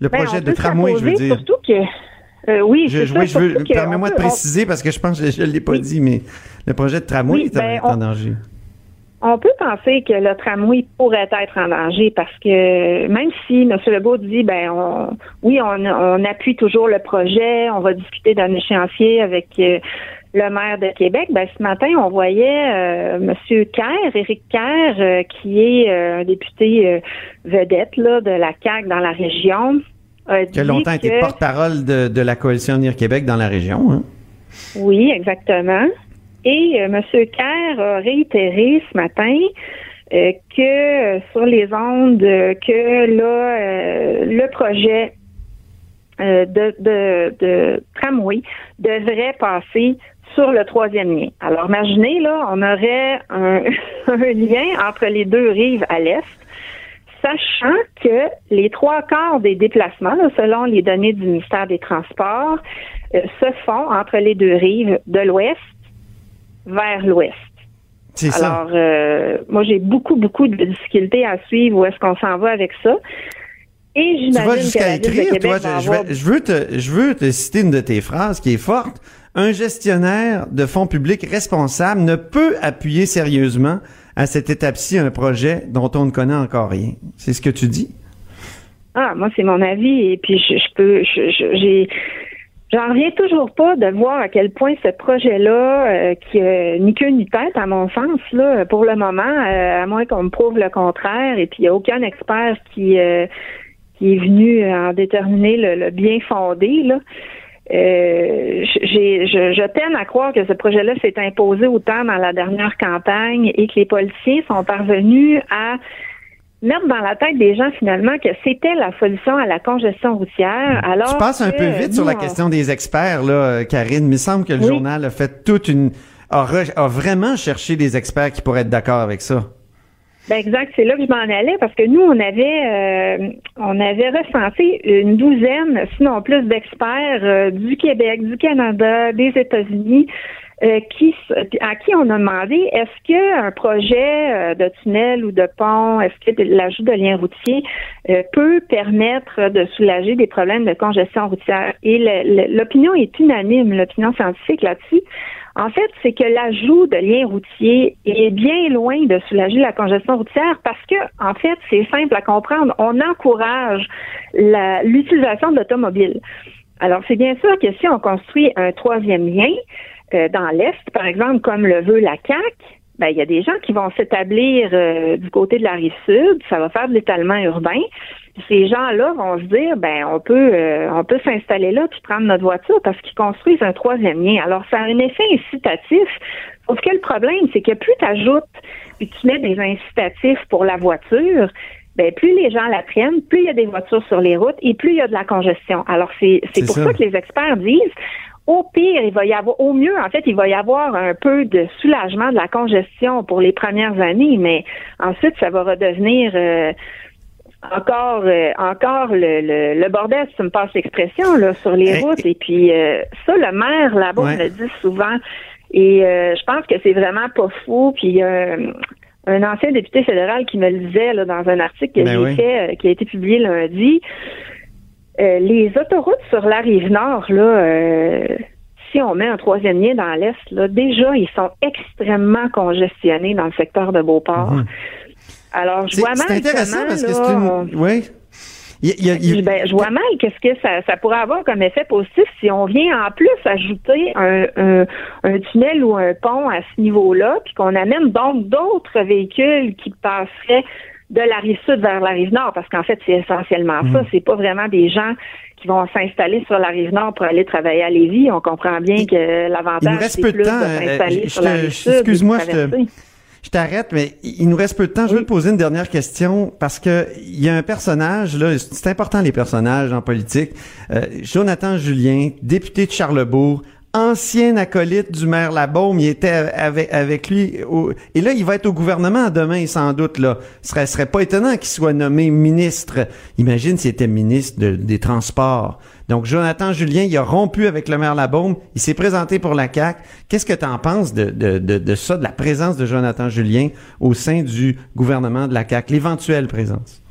Speaker 1: Le
Speaker 8: Ben,
Speaker 1: projet de tramway, je veux dire.
Speaker 8: Surtout que euh, oui,
Speaker 1: Je, je, oui, je veux, permets-moi de
Speaker 8: on-
Speaker 1: préciser parce que je pense que je ne l'ai pas
Speaker 8: Oui.
Speaker 1: dit, mais le projet de tramway
Speaker 8: Oui,
Speaker 1: est, en-
Speaker 8: ben,
Speaker 1: est en
Speaker 8: on-
Speaker 1: danger.
Speaker 8: On peut penser que le tramway pourrait être en danger parce que même si M. Legault dit ben on, oui, on, on appuie toujours le projet, on va discuter d'un échéancier avec euh, le maire de Québec, ben ce matin, on voyait euh, M. Kerr, Éric Kerr, euh, qui est euh, un député vedette là, de la CAQ dans la région. a
Speaker 1: Qui a longtemps été
Speaker 8: que-
Speaker 1: porte-parole de, de la coalition Unir Québec dans la région. hein.
Speaker 8: Oui, exactement. Et M. Kerr a réitéré ce matin que sur les ondes, que là, le projet de, de, de tramway devrait passer sur le troisième lien. Alors, imaginez, là, on aurait un, un lien entre les deux rives à l'est, sachant que les trois quarts des déplacements, là, selon les données du ministère des Transports, euh, se font entre les deux rives de l'ouest vers l'ouest.
Speaker 1: C'est ça.
Speaker 8: Alors, euh, moi, j'ai beaucoup, beaucoup de difficultés à suivre où est-ce qu'on s'en va avec ça. Et
Speaker 1: Tu
Speaker 8: j'imagine
Speaker 1: vas
Speaker 8: que la
Speaker 1: jusqu'à écrire, toi, je,
Speaker 8: avoir-
Speaker 1: je veux te, je veux te citer une de tes phrases qui est forte. Un gestionnaire de fonds publics responsable ne peut appuyer sérieusement à cette étape-ci un projet dont on ne connaît encore rien. C'est ce que tu dis?
Speaker 8: Ah, moi, c'est mon avis. Et puis, je, peux, j'ai, j'en reviens toujours pas de voir à quel point ce projet-là, euh, qui a ni queue ni tête, à mon sens, pour le moment, euh, à moins qu'on me prouve le contraire, et puis il n'y a aucun expert qui, euh, qui est venu en déterminer le, le bien fondé, là. Euh, j'ai, je, je peine à croire que ce projet-là s'est imposé autant dans la dernière campagne et que les politiciens sont parvenus à mettre dans la tête des gens finalement que c'était la solution à la congestion routière. Alors
Speaker 1: tu passes un
Speaker 8: que
Speaker 1: peu vite sur la
Speaker 8: on-
Speaker 1: question des experts, là, euh, Karine. Il me semble que le
Speaker 8: Oui.
Speaker 1: journal a fait toute une, a, re- a vraiment cherché des experts qui pourraient être d'accord avec ça.
Speaker 8: Ben exact, c'est là que je m'en allais parce que nous on avait euh, on avait recensé une douzaine, sinon plus d'experts euh, du Québec, du Canada, des États-Unis. euh, qui à qui on a demandé est-ce que un projet euh, de tunnel ou de pont, est-ce que l'ajout de liens routiers euh, peut permettre de soulager des problèmes de congestion routière? Et l'opinion est unanime, l'opinion scientifique là-dessus. En fait, c'est que l'ajout de liens routiers est bien loin de soulager la congestion routière parce que, en fait, c'est simple à comprendre. On encourage l'utilisation de l'automobile. Alors, c'est bien sûr que si on construit un troisième lien euh, dans l'Est, par exemple, comme le veut la CAQ, ben, il y a des gens qui vont s'établir euh, du côté de la rive sud, ça va faire de l'étalement urbain. Ces gens-là vont se dire, ben, on peut, euh, on peut s'installer là puis prendre notre voiture parce qu'ils construisent un troisième lien. Alors, ça a un effet incitatif. Sauf que le problème, c'est que plus tu ajoutes puis tu mets des incitatifs pour la voiture, ben, plus les gens la prennent, plus il y a des voitures sur les routes et plus il y a de la congestion. Alors, c'est, c'est
Speaker 1: C'est
Speaker 8: pour
Speaker 1: ça.
Speaker 8: ça. que les experts disent, au pire, il va y avoir, au mieux, en fait, il va y avoir un peu de soulagement de la congestion pour les premières années, mais ensuite, ça va redevenir euh, encore, euh, encore le, le, le bordel, si tu me passes l'expression, là, sur les
Speaker 1: Hey.
Speaker 8: routes. Et puis, euh, ça, le maire là-bas
Speaker 1: Ouais.
Speaker 8: me le dit souvent. Et euh, je pense que c'est vraiment pas fou. Puis, il y a un, ancien député fédéral qui me le disait là, dans un article que
Speaker 1: Ben
Speaker 8: j'ai
Speaker 1: oui.
Speaker 8: fait, qui a été publié lundi. Euh, les autoroutes sur la rive nord, là, euh, si on met un troisième lien dans l'est, là, déjà, ils sont extrêmement congestionnés dans le secteur de Beauport.
Speaker 1: Mhm.
Speaker 8: Alors, je vois mal
Speaker 1: c'est intéressant
Speaker 8: comment,
Speaker 1: parce que c'est une, oui. Il il il
Speaker 8: ben, je vois mal qu'est-ce que ça, ça pourrait avoir comme effet positif si on vient en plus ajouter un, un, un tunnel ou un pont à ce niveau-là, puis qu'on amène donc d'autres véhicules qui passeraient de la rive sud vers la rive nord, parce qu'en fait, c'est essentiellement
Speaker 1: Mhm.
Speaker 8: ça. C'est pas vraiment des gens qui vont s'installer sur la rive nord pour aller travailler à Lévis. On comprend bien que l'avantage, c'est
Speaker 1: de
Speaker 8: plus de
Speaker 1: euh,
Speaker 8: s'installer sur la rive sud.
Speaker 1: excuse-moi, je te-. Je t'arrête, mais il nous reste peu de temps. Je veux te poser une dernière question parce que il y a un personnage là, c'est important les personnages en politique. Euh, Jonathan Julien, député de Charlebourg, ancien acolyte du maire Labaume, il était avec, lui. et là, il va être au gouvernement demain, sans doute. Là, ce serait, serait pas étonnant qu'il soit nommé ministre. Imagine s'il était ministre des Transports. Donc, Jonathan Julien, il a rompu avec le maire Labaume. Il s'est présenté pour la CAC. Qu'est-ce que tu en penses de, de, de, ça, de la présence de Jonathan Julien au sein du gouvernement de la CAC, l'éventuelle présence?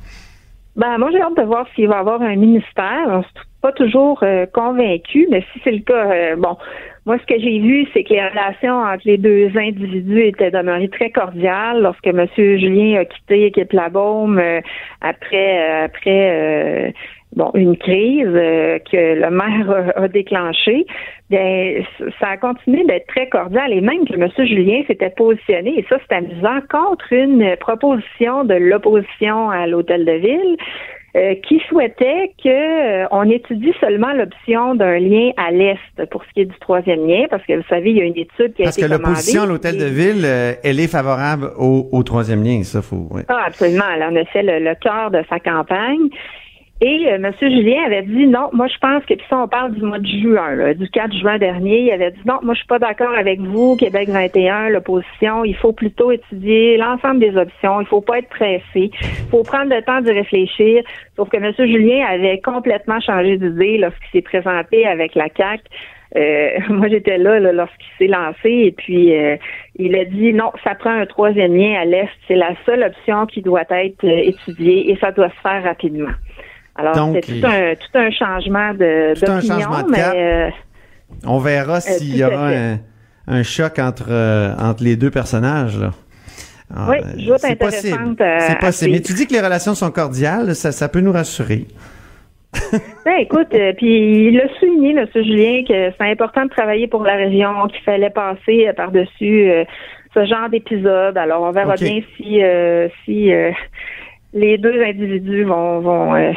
Speaker 8: Ben, moi, j'ai hâte de voir s'il va avoir un ministère. Pas toujours euh, convaincu, mais si c'est le cas, euh, bon, moi, ce que j'ai vu, c'est que les relations entre les deux individus étaient demeurées très cordiales lorsque M. Julien a quitté Équipe Labaume euh, après après bon une crise que le maire a, déclenchée. Bien, ça a continué d'être très cordial et même que M. Julien s'était positionné, et ça c'est amusant, contre une proposition de l'opposition à l'hôtel de ville euh, qui souhaitait que euh, on étudie seulement l'option d'un lien à l'est pour ce qui est du troisième lien, parce que vous savez, il y a une étude qui a été
Speaker 1: commandée. Parce que l'opposition à l'hôtel de ville, euh, elle est favorable au, troisième lien, ça faut.
Speaker 8: Ah, absolument. Elle en a fait le cœur de sa campagne. Et euh, M. Julien avait dit non, moi je pense que puis ça on parle du mois de juin, du 4 juin dernier, il avait dit non, moi je suis pas d'accord avec vous, Québec 21, l'opposition, il faut plutôt étudier l'ensemble des options, il faut pas être pressé, il faut prendre le temps d'y réfléchir. Sauf que M. Julien avait complètement changé d'idée lorsqu'il s'est présenté avec la CAC. Euh, moi, j'étais là, lorsqu'il s'est lancé et puis euh, il a dit non, ça prend un troisième lien à l'est. C'est la seule option qui doit être étudiée et ça doit se faire rapidement. Alors, c'est tout un, tout un changement de d'opinion, mais euh,
Speaker 1: on verra euh, s'il y aura un, choc entre euh, entre les deux personnages. Là.
Speaker 8: Ah, oui, je c'est intéressante.
Speaker 1: C'est possible. Mais tu dis que les relations sont cordiales, ça, ça peut nous rassurer.
Speaker 8: ben, écoute, puis il a souligné, M. Julien, que c'est important de travailler pour la région, qu'il fallait passer par-dessus ce genre d'épisode. Alors, on verra bien si si les deux individus vont vont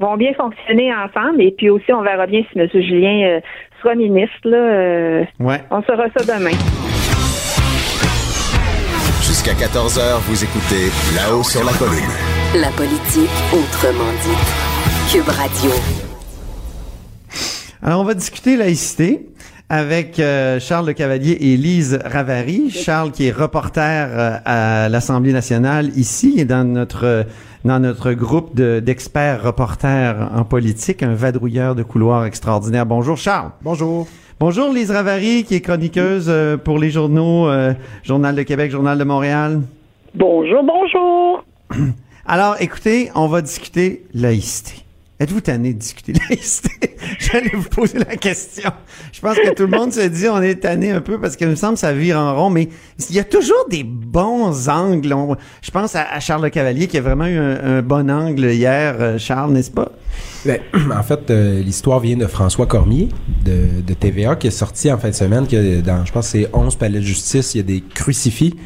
Speaker 8: vont bien fonctionner ensemble. Et puis aussi, on verra bien si M. Julien euh, sera ministre. Là, euh, On saura ça demain.
Speaker 6: Jusqu'à 14h, vous écoutez là-haut sur la colline.
Speaker 5: La politique autrement dit. Cube Radio.
Speaker 1: Alors, on va discuter laïcité avec euh, Charles Le Cavalier et Lise Ravary. Charles qui est reporter à l'Assemblée nationale ici et dans notre dans notre groupe d'experts reporters en politique, un vadrouilleur de couloir extraordinaire. Bonjour Charles.
Speaker 9: Bonjour.
Speaker 1: Bonjour Lise Ravary, qui est chroniqueuse euh, pour les journaux euh, Journal de Québec, Journal de Montréal.
Speaker 10: Bonjour, bonjour.
Speaker 1: Alors, écoutez, on va discuter laïcité. Êtes-vous tanné de discuter laïcité? J'allais vous poser la question. Je pense que tout le monde se dit on est tanné un peu parce qu'il me semble que ça vire en rond, mais il y a toujours des bons angles. je pense à, Charles Le Cavalier qui a vraiment eu un, bon angle hier, euh, Charles, n'est-ce pas?
Speaker 9: Ben, en fait, euh, l'histoire vient de François Cormier de, TVA qui est sorti en fin de semaine que dans, je pense, c'est 11 palais de justice, il y a des crucifix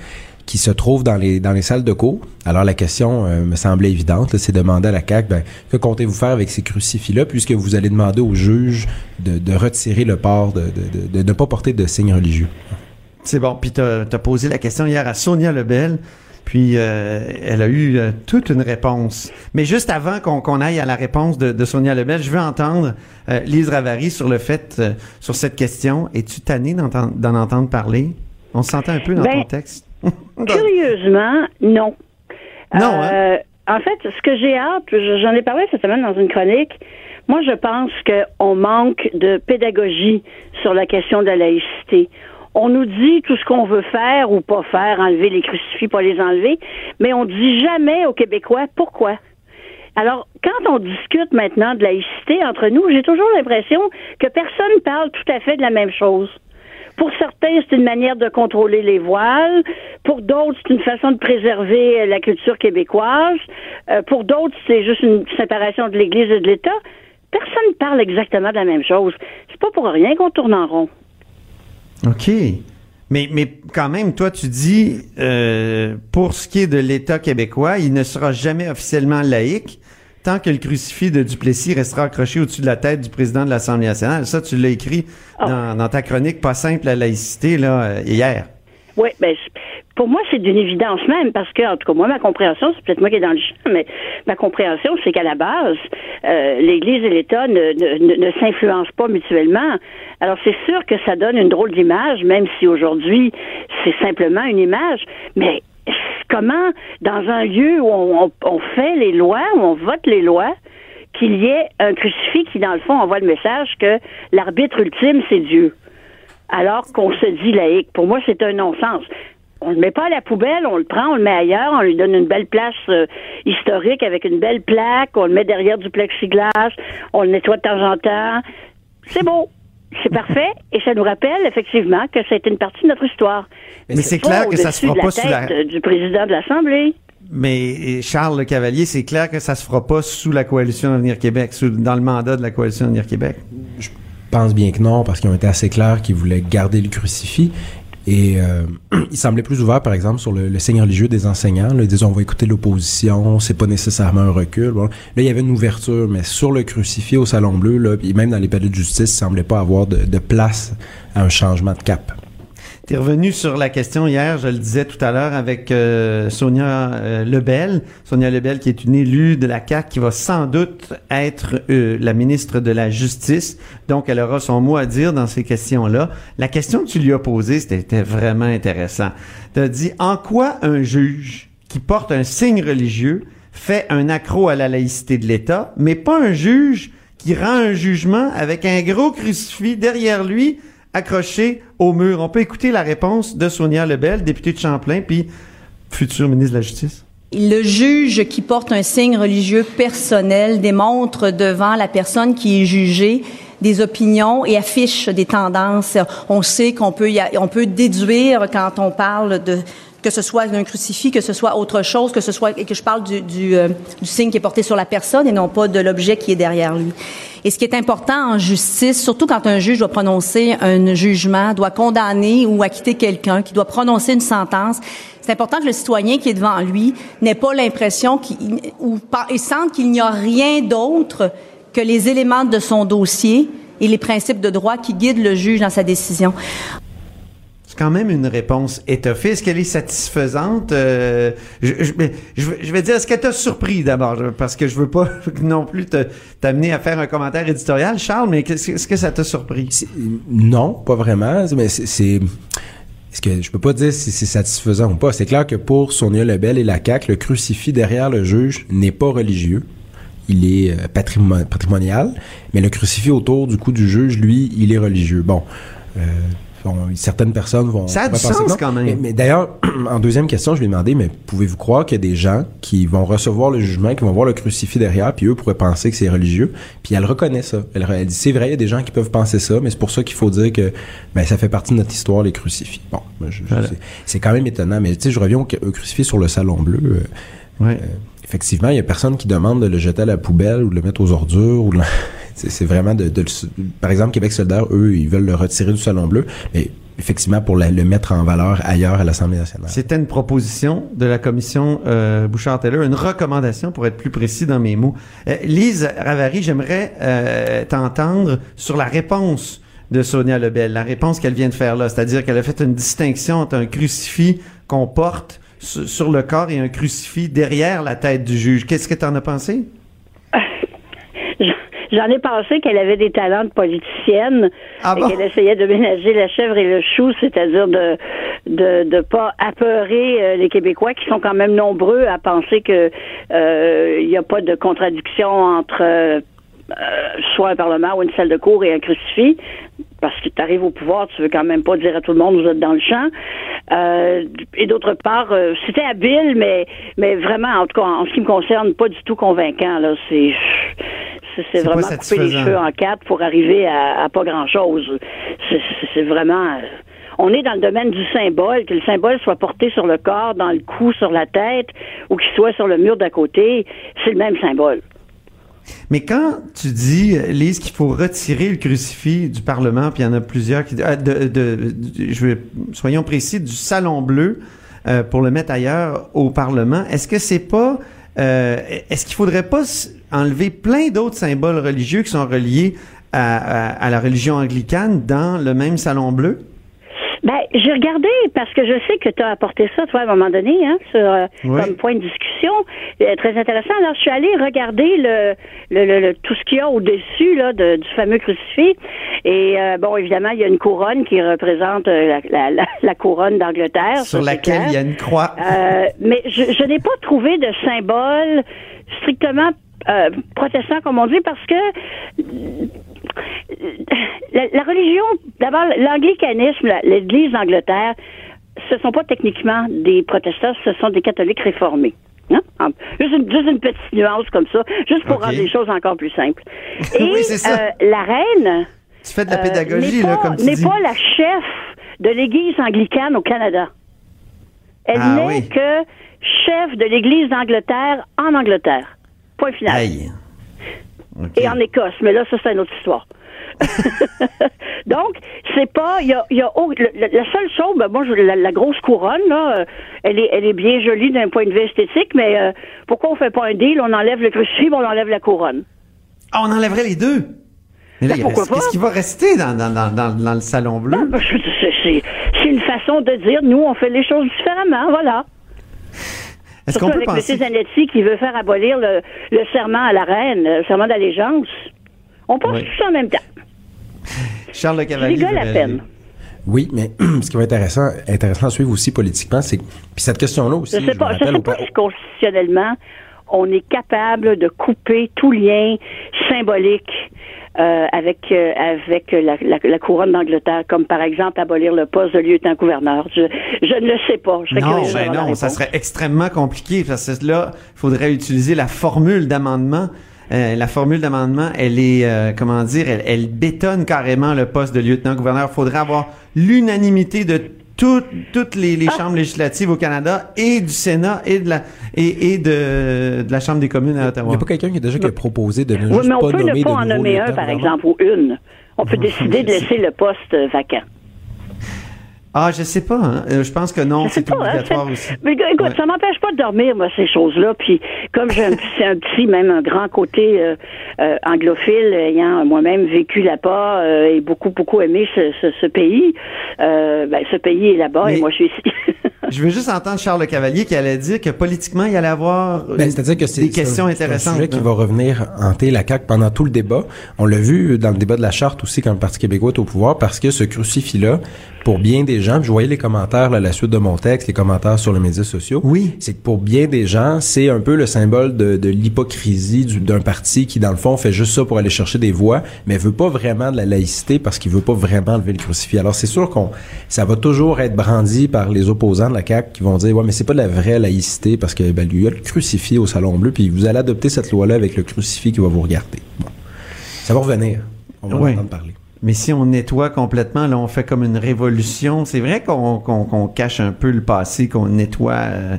Speaker 9: qui se trouvent dans les dans les salles de cours. Alors la question euh, me semblait évidente, c'est demander à la CAQ, ben, que comptez-vous faire avec ces crucifix-là, puisque vous allez demander au juge de, de retirer le port, de, de, de, ne pas porter de signes religieux.
Speaker 1: C'est bon. Puis tu as, posé la question hier à Sonia Lebel. Puis euh, elle a eu euh, toute une réponse. Mais juste avant qu'on aille à la réponse de, Sonia Lebel, je veux entendre Lise Ravary sur le fait, sur cette question. Es-tu tanné d'en entendre parler? On se sentait un peu dans
Speaker 10: ben,
Speaker 1: ton texte.
Speaker 10: Curieusement, non.
Speaker 1: Non. Hein? Euh,
Speaker 10: en fait, ce que j'ai hâte, j'en ai parlé cette semaine dans une chronique. Moi, je pense qu'on manque de pédagogie sur la question de la laïcité. On nous dit tout ce qu'on veut faire ou pas faire, enlever les crucifix, pas les enlever, mais on dit jamais aux Québécois pourquoi. Alors, quand on discute maintenant de laïcité entre nous, j'ai toujours l'impression que personne parle tout à fait de la même chose. Pour certains, c'est une manière de contrôler les voiles. Pour d'autres, c'est une façon de préserver la culture québécoise. Euh, pour d'autres, c'est juste une séparation de l'Église et de l'État. Personne ne parle exactement de la même chose. C'est pas pour rien qu'on tourne en rond.
Speaker 1: OK. Mais, mais quand même, toi, tu dis, euh, pour ce qui est de l'État québécois, il ne sera jamais officiellement laïque tant que le crucifix de Duplessis restera accroché au-dessus de la tête du président de l'Assemblée nationale. Ça, tu l'as écrit ah. dans, ta chronique Pas simple la laïcité là, euh, hier.
Speaker 10: Oui, ben, pour moi, c'est d'une évidence même, parce que, en tout cas, moi, ma compréhension, c'est peut-être moi qui est dans le champ, mais ma compréhension, c'est qu'à la base, euh, l'Église et l'État ne, ne, ne s'influencent pas mutuellement. Alors, c'est sûr que ça donne une drôle d'image, même si aujourd'hui, c'est simplement une image, mais comment, dans un lieu où on, fait les lois, où on vote les lois, qu'il y ait un crucifix qui, dans le fond, envoie le message que l'arbitre ultime, c'est Dieu. Alors qu'on se dit laïque. Pour moi, c'est un non-sens. On le met pas à la poubelle, on le prend, on le met ailleurs, on lui donne une belle place euh, historique avec une belle plaque, on le met derrière du plexiglas, on le nettoie de temps en temps. C'est beau. C'est parfait et ça nous rappelle effectivement que c'est une partie de notre histoire.
Speaker 1: Mais c'est clair que ça se fera pas sous la
Speaker 10: du président de l'Assemblée.
Speaker 1: Mais Charles Le Cavalier, c'est clair que ça se fera pas sous la coalition Avenir Québec, sous, dans le mandat de la coalition Avenir Québec.
Speaker 9: Je pense bien que non, parce qu'ils ont été assez clairs qu'ils voulaient garder le crucifix. Et euh, il semblait plus ouvert, par exemple, sur le, le signe religieux des enseignants. Là, on va écouter l'opposition, c'est pas nécessairement un recul. Là, il y avait une ouverture, mais sur le crucifix au Salon Bleu, là, même dans les palais de justice, il semblait pas avoir de place à un changement de cap.
Speaker 1: Tu es revenu sur la question hier, je le disais tout à l'heure, avec euh, Sonia euh, Lebel. Sonia Lebel, qui est une élue de la CAQ, qui va sans doute être euh, la ministre de la Justice. Donc, elle aura son mot à dire dans ces questions-là. La question que tu lui as posée, c'était vraiment intéressant. Tu as dit, en quoi un juge qui porte un signe religieux fait un accro à la laïcité de l'État, mais pas un juge qui rend un jugement avec un gros crucifix derrière lui accroché au mur. On peut écouter la réponse de Sonia Lebel, députée de Champlain, puis futur ministre de la Justice.
Speaker 11: Le juge qui porte un signe religieux personnel démontre devant la personne qui est jugée des opinions et affiche des tendances. On sait qu'on peut, peut déduire quand on parle de que ce soit un crucifix, que ce soit autre chose, que ce soit et que je parle du, du, euh, du signe qui est porté sur la personne et non pas de l'objet qui est derrière lui. Et ce qui est important en justice, surtout quand un juge doit prononcer un jugement, doit condamner ou acquitter quelqu'un, qui doit prononcer une sentence, c'est important que le citoyen qui est devant lui n'ait pas l'impression ou et sente qu'il n'y a rien d'autre que les éléments de son dossier et les principes de droit qui guident le juge dans sa décision
Speaker 1: quand même une réponse étoffée. Est-ce qu'elle est satisfaisante? Euh, je, vais dire, est-ce qu'elle t'a surpris d'abord? Parce que je veux pas non plus t'amener à faire un commentaire éditorial, Charles, mais est-ce que ça t'a surpris?
Speaker 9: Non, pas vraiment, mais c'est... Est-ce que je peux pas dire si c'est satisfaisant ou pas? C'est clair que pour Sonia Lebel et la CAQ, le crucifix derrière le juge n'est pas religieux. Il est euh, patrimonial, mais le crucifix autour du cou du juge, lui, il est religieux. Bon, euh, Bon, certaines personnes vont.
Speaker 1: Ça a du sens quand même.
Speaker 9: Mais, mais d'ailleurs, en deuxième question, je lui ai demandé, mais pouvez-vous croire qu'il y a des gens qui vont recevoir le jugement, qui vont voir le crucifix derrière, puis eux pourraient penser que c'est religieux, puis elle reconnaît ça. Elle, elle dit c'est vrai, il y a des gens qui peuvent penser ça, mais c'est pour ça qu'il faut dire que ben ça fait partie de notre histoire les crucifix. Bon, je, voilà. c'est quand même étonnant, mais tu sais, je reviens au, au, crucifix sur le salon bleu. Euh, ouais. euh, effectivement, il y a personne qui demande de le jeter à la poubelle ou de le mettre aux ordures ou c'est vraiment de, de, par exemple Québec solidaire eux ils veulent le retirer du salon bleu mais effectivement pour le mettre en valeur ailleurs à l'Assemblée nationale.
Speaker 1: C'était une proposition de la commission euh, Bouchard-Taylor, une recommandation pour être plus précis dans mes mots. Euh, Lise Ravary, j'aimerais euh, t'entendre sur la réponse de Sonia Lebel, la réponse qu'elle vient de faire là, c'est-à-dire qu'elle a fait une distinction entre un crucifix qu'on porte sur le corps et un crucifix derrière la tête du juge. Qu'est-ce que tu en as pensé?
Speaker 10: J'en ai pensé qu'elle avait des talents de politicienne ah bon? et qu'elle essayait de ménager la chèvre et le chou, c'est-à-dire de de de pas apeurer euh, les Québécois qui sont quand même nombreux à penser que euh, il n'y a pas de contradiction entre euh, soit un parlement ou une salle de cours et un crucifix parce que tu arrives au pouvoir, tu veux quand même pas dire à tout le monde vous êtes dans le champ. Euh, et d'autre part, euh, c'était habile, mais mais vraiment, en tout cas, en ce qui me concerne, pas du tout convaincant. Là, c'est c'est vraiment couper les cheveux en quatre pour arriver à, à pas grand chose. C'est vraiment. Euh, on est dans le domaine du symbole, que le symbole soit porté sur le corps, dans le cou, sur la tête, ou qu'il soit sur le mur d'à côté, c'est le même symbole.
Speaker 1: Mais quand tu dis, Lise, qu'il faut retirer le crucifix du Parlement, puis il y en a plusieurs qui... Euh, de, de, je vais, soyons précis, du Salon Bleu euh, pour le mettre ailleurs au Parlement, est-ce que c'est pas... Euh, est-ce qu'il faudrait pas enlever plein d'autres symboles religieux qui sont reliés à, la religion anglicane dans le même Salon Bleu?
Speaker 10: Ben, j'ai regardé parce que je sais que tu as apporté ça, toi, à un moment donné, hein, sur, euh,
Speaker 1: Oui.
Speaker 10: comme point de discussion. Euh, très intéressant. Alors, je suis allée regarder le, le, le- le- tout ce qu'il y a au-dessus là, de- du fameux crucifix. Et euh, bon, évidemment, il y a une couronne qui représente euh, la, la, la, la couronne d'Angleterre.
Speaker 1: Sur laquelle il y a une croix.
Speaker 10: Euh, mais je, je n'ai pas trouvé de symbole strictement euh, protestant, comme on dit, parce que la, la religion, d'abord, l'anglicanisme, la- l'Église d'Angleterre, ce sont pas techniquement des protestants, ce sont des catholiques réformés. Hein? Juste, une, juste une petite nuance comme ça, juste pour rendre les choses encore plus simples. Et
Speaker 1: Oui, c'est ça.
Speaker 10: euh, la reine
Speaker 1: Tu fais de la
Speaker 10: euh,
Speaker 1: pédagogie,
Speaker 10: n'est
Speaker 1: là,
Speaker 10: pas-
Speaker 1: comme tu
Speaker 10: n'est pas la chef de l'Église anglicane au Canada. Elle
Speaker 1: Ah
Speaker 10: n'est
Speaker 1: oui.
Speaker 10: que chef de l'Église d'Angleterre en Angleterre. Point final.
Speaker 1: Aïe.
Speaker 10: Et en Écosse, mais là, ça, c'est une autre histoire. Donc, c'est pas, il y a, y le- la seule chose, ben, moi, je- la, la grosse couronne, là, euh, elle est, elle est bien jolie d'un point de vue esthétique, mais euh, pourquoi on fait pas un deal, on enlève le crucifix, on enlève la couronne?
Speaker 1: Ah, on enlèverait les deux. Mais là,
Speaker 10: Ben,
Speaker 1: qu'est-ce qui va rester dans, dans, dans, le salon bleu?
Speaker 10: Ben, c'est une façon de dire, nous, on fait les choses différemment, voilà.
Speaker 1: Est-ce qu'on peut
Speaker 10: avec
Speaker 1: penser...
Speaker 10: M. Zanetti qui veut faire abolir le, le serment à la reine, le serment d'allégeance. On pense
Speaker 1: Oui.
Speaker 10: tout ça en même temps.
Speaker 1: Charles Le
Speaker 10: Je
Speaker 1: Cavalier.
Speaker 10: rigole à
Speaker 1: veut
Speaker 10: peine.
Speaker 9: Oui, mais ce qui va être intéressant, intéressant à suivre aussi politiquement, c'est puis cette question-là aussi.
Speaker 10: Je sais
Speaker 9: me
Speaker 10: pas, je sais pas
Speaker 9: pa-
Speaker 10: si constitutionnellement, on est capable de couper tout lien symbolique euh, avec euh, avec la, la- la couronne d'Angleterre, comme par exemple abolir le poste de lieutenant-gouverneur. Je, je ne le sais pas. Je
Speaker 1: Non, ben non, ça serait extrêmement compliqué parce que là, il faudrait utiliser la formule d'amendement. Euh, la formule d'amendement, elle est, euh, comment dire, elle, elle bétonne carrément le poste de lieutenant-gouverneur. Il faudrait avoir l'unanimité de toutes toutes les,
Speaker 10: Ah.
Speaker 1: les chambres législatives au Canada et du Sénat et de la et, et de, de la Chambre des communes à
Speaker 9: Il n'y
Speaker 1: Ottawa.
Speaker 9: a pas quelqu'un qui a déjà qui a proposé de ne
Speaker 10: Oui,
Speaker 9: juste
Speaker 10: mais on
Speaker 9: pas
Speaker 10: peut
Speaker 9: nommer
Speaker 10: ne pas en nommer un, par exemple, ou une. On peut décider de laisser le poste vacant.
Speaker 1: Ah, je sais pas. hein. Euh, Je pense que non, c'est
Speaker 10: hein,
Speaker 1: obligatoire aussi.
Speaker 10: Mais écoute,
Speaker 1: Ouais.
Speaker 10: ça m'empêche pas de dormir, moi, ces choses-là. Puis, comme j'ai un petit, un petit, même un grand côté euh, euh, anglophile, ayant moi-même vécu là-bas euh, et beaucoup, beaucoup aimé ce, ce, ce pays, euh, ben, ce pays est là-bas
Speaker 1: Mais-
Speaker 10: et moi, je suis ici.
Speaker 1: Je veux juste entendre Charles Le Cavalier qui allait dire que politiquement, il allait avoir
Speaker 9: Ben,
Speaker 1: une-
Speaker 9: C'est-à-dire que c'est
Speaker 1: des
Speaker 9: un-
Speaker 1: questions
Speaker 9: c'est un
Speaker 1: intéressantes.
Speaker 9: sujet qui
Speaker 1: là.
Speaker 9: va revenir hanter la CAQ pendant tout le débat. On l'a vu dans le débat de la charte aussi quand le Parti québécois est au pouvoir parce que ce crucifix-là, pour bien des gens, je voyais les commentaires, là, la suite de mon texte, les commentaires sur les médias sociaux.
Speaker 1: Oui.
Speaker 9: C'est que pour bien des gens, c'est un peu le symbole de, de l'hypocrisie du- d'un parti qui, dans le fond, fait juste ça pour aller chercher des voix, mais veut pas vraiment de la laïcité parce qu'il veut pas vraiment lever le crucifix. Alors, c'est sûr qu'on, ça va toujours être brandi par les opposants de la CAQ qui vont dire, ouais, mais c'est pas de la vraie laïcité parce que, ben, lui, il y a le crucifix au Salon Bleu, puis vous allez adopter cette loi-là avec le crucifix qui va vous regarder. Bon. Ça va revenir. On va en
Speaker 1: Ouais.
Speaker 9: entendre parler.
Speaker 1: Mais si on nettoie complètement, là, on fait comme une révolution. C'est vrai qu'on cache un peu le passé, qu'on nettoie. euh,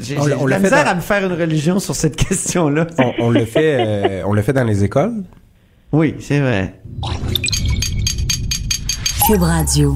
Speaker 1: J'ai
Speaker 9: l'a-
Speaker 1: misère
Speaker 9: dans-
Speaker 1: à me faire une religion sur cette question-là.
Speaker 9: On, on le fait, euh, on le fait dans les écoles.
Speaker 1: Oui, c'est vrai.
Speaker 5: Cube Radio.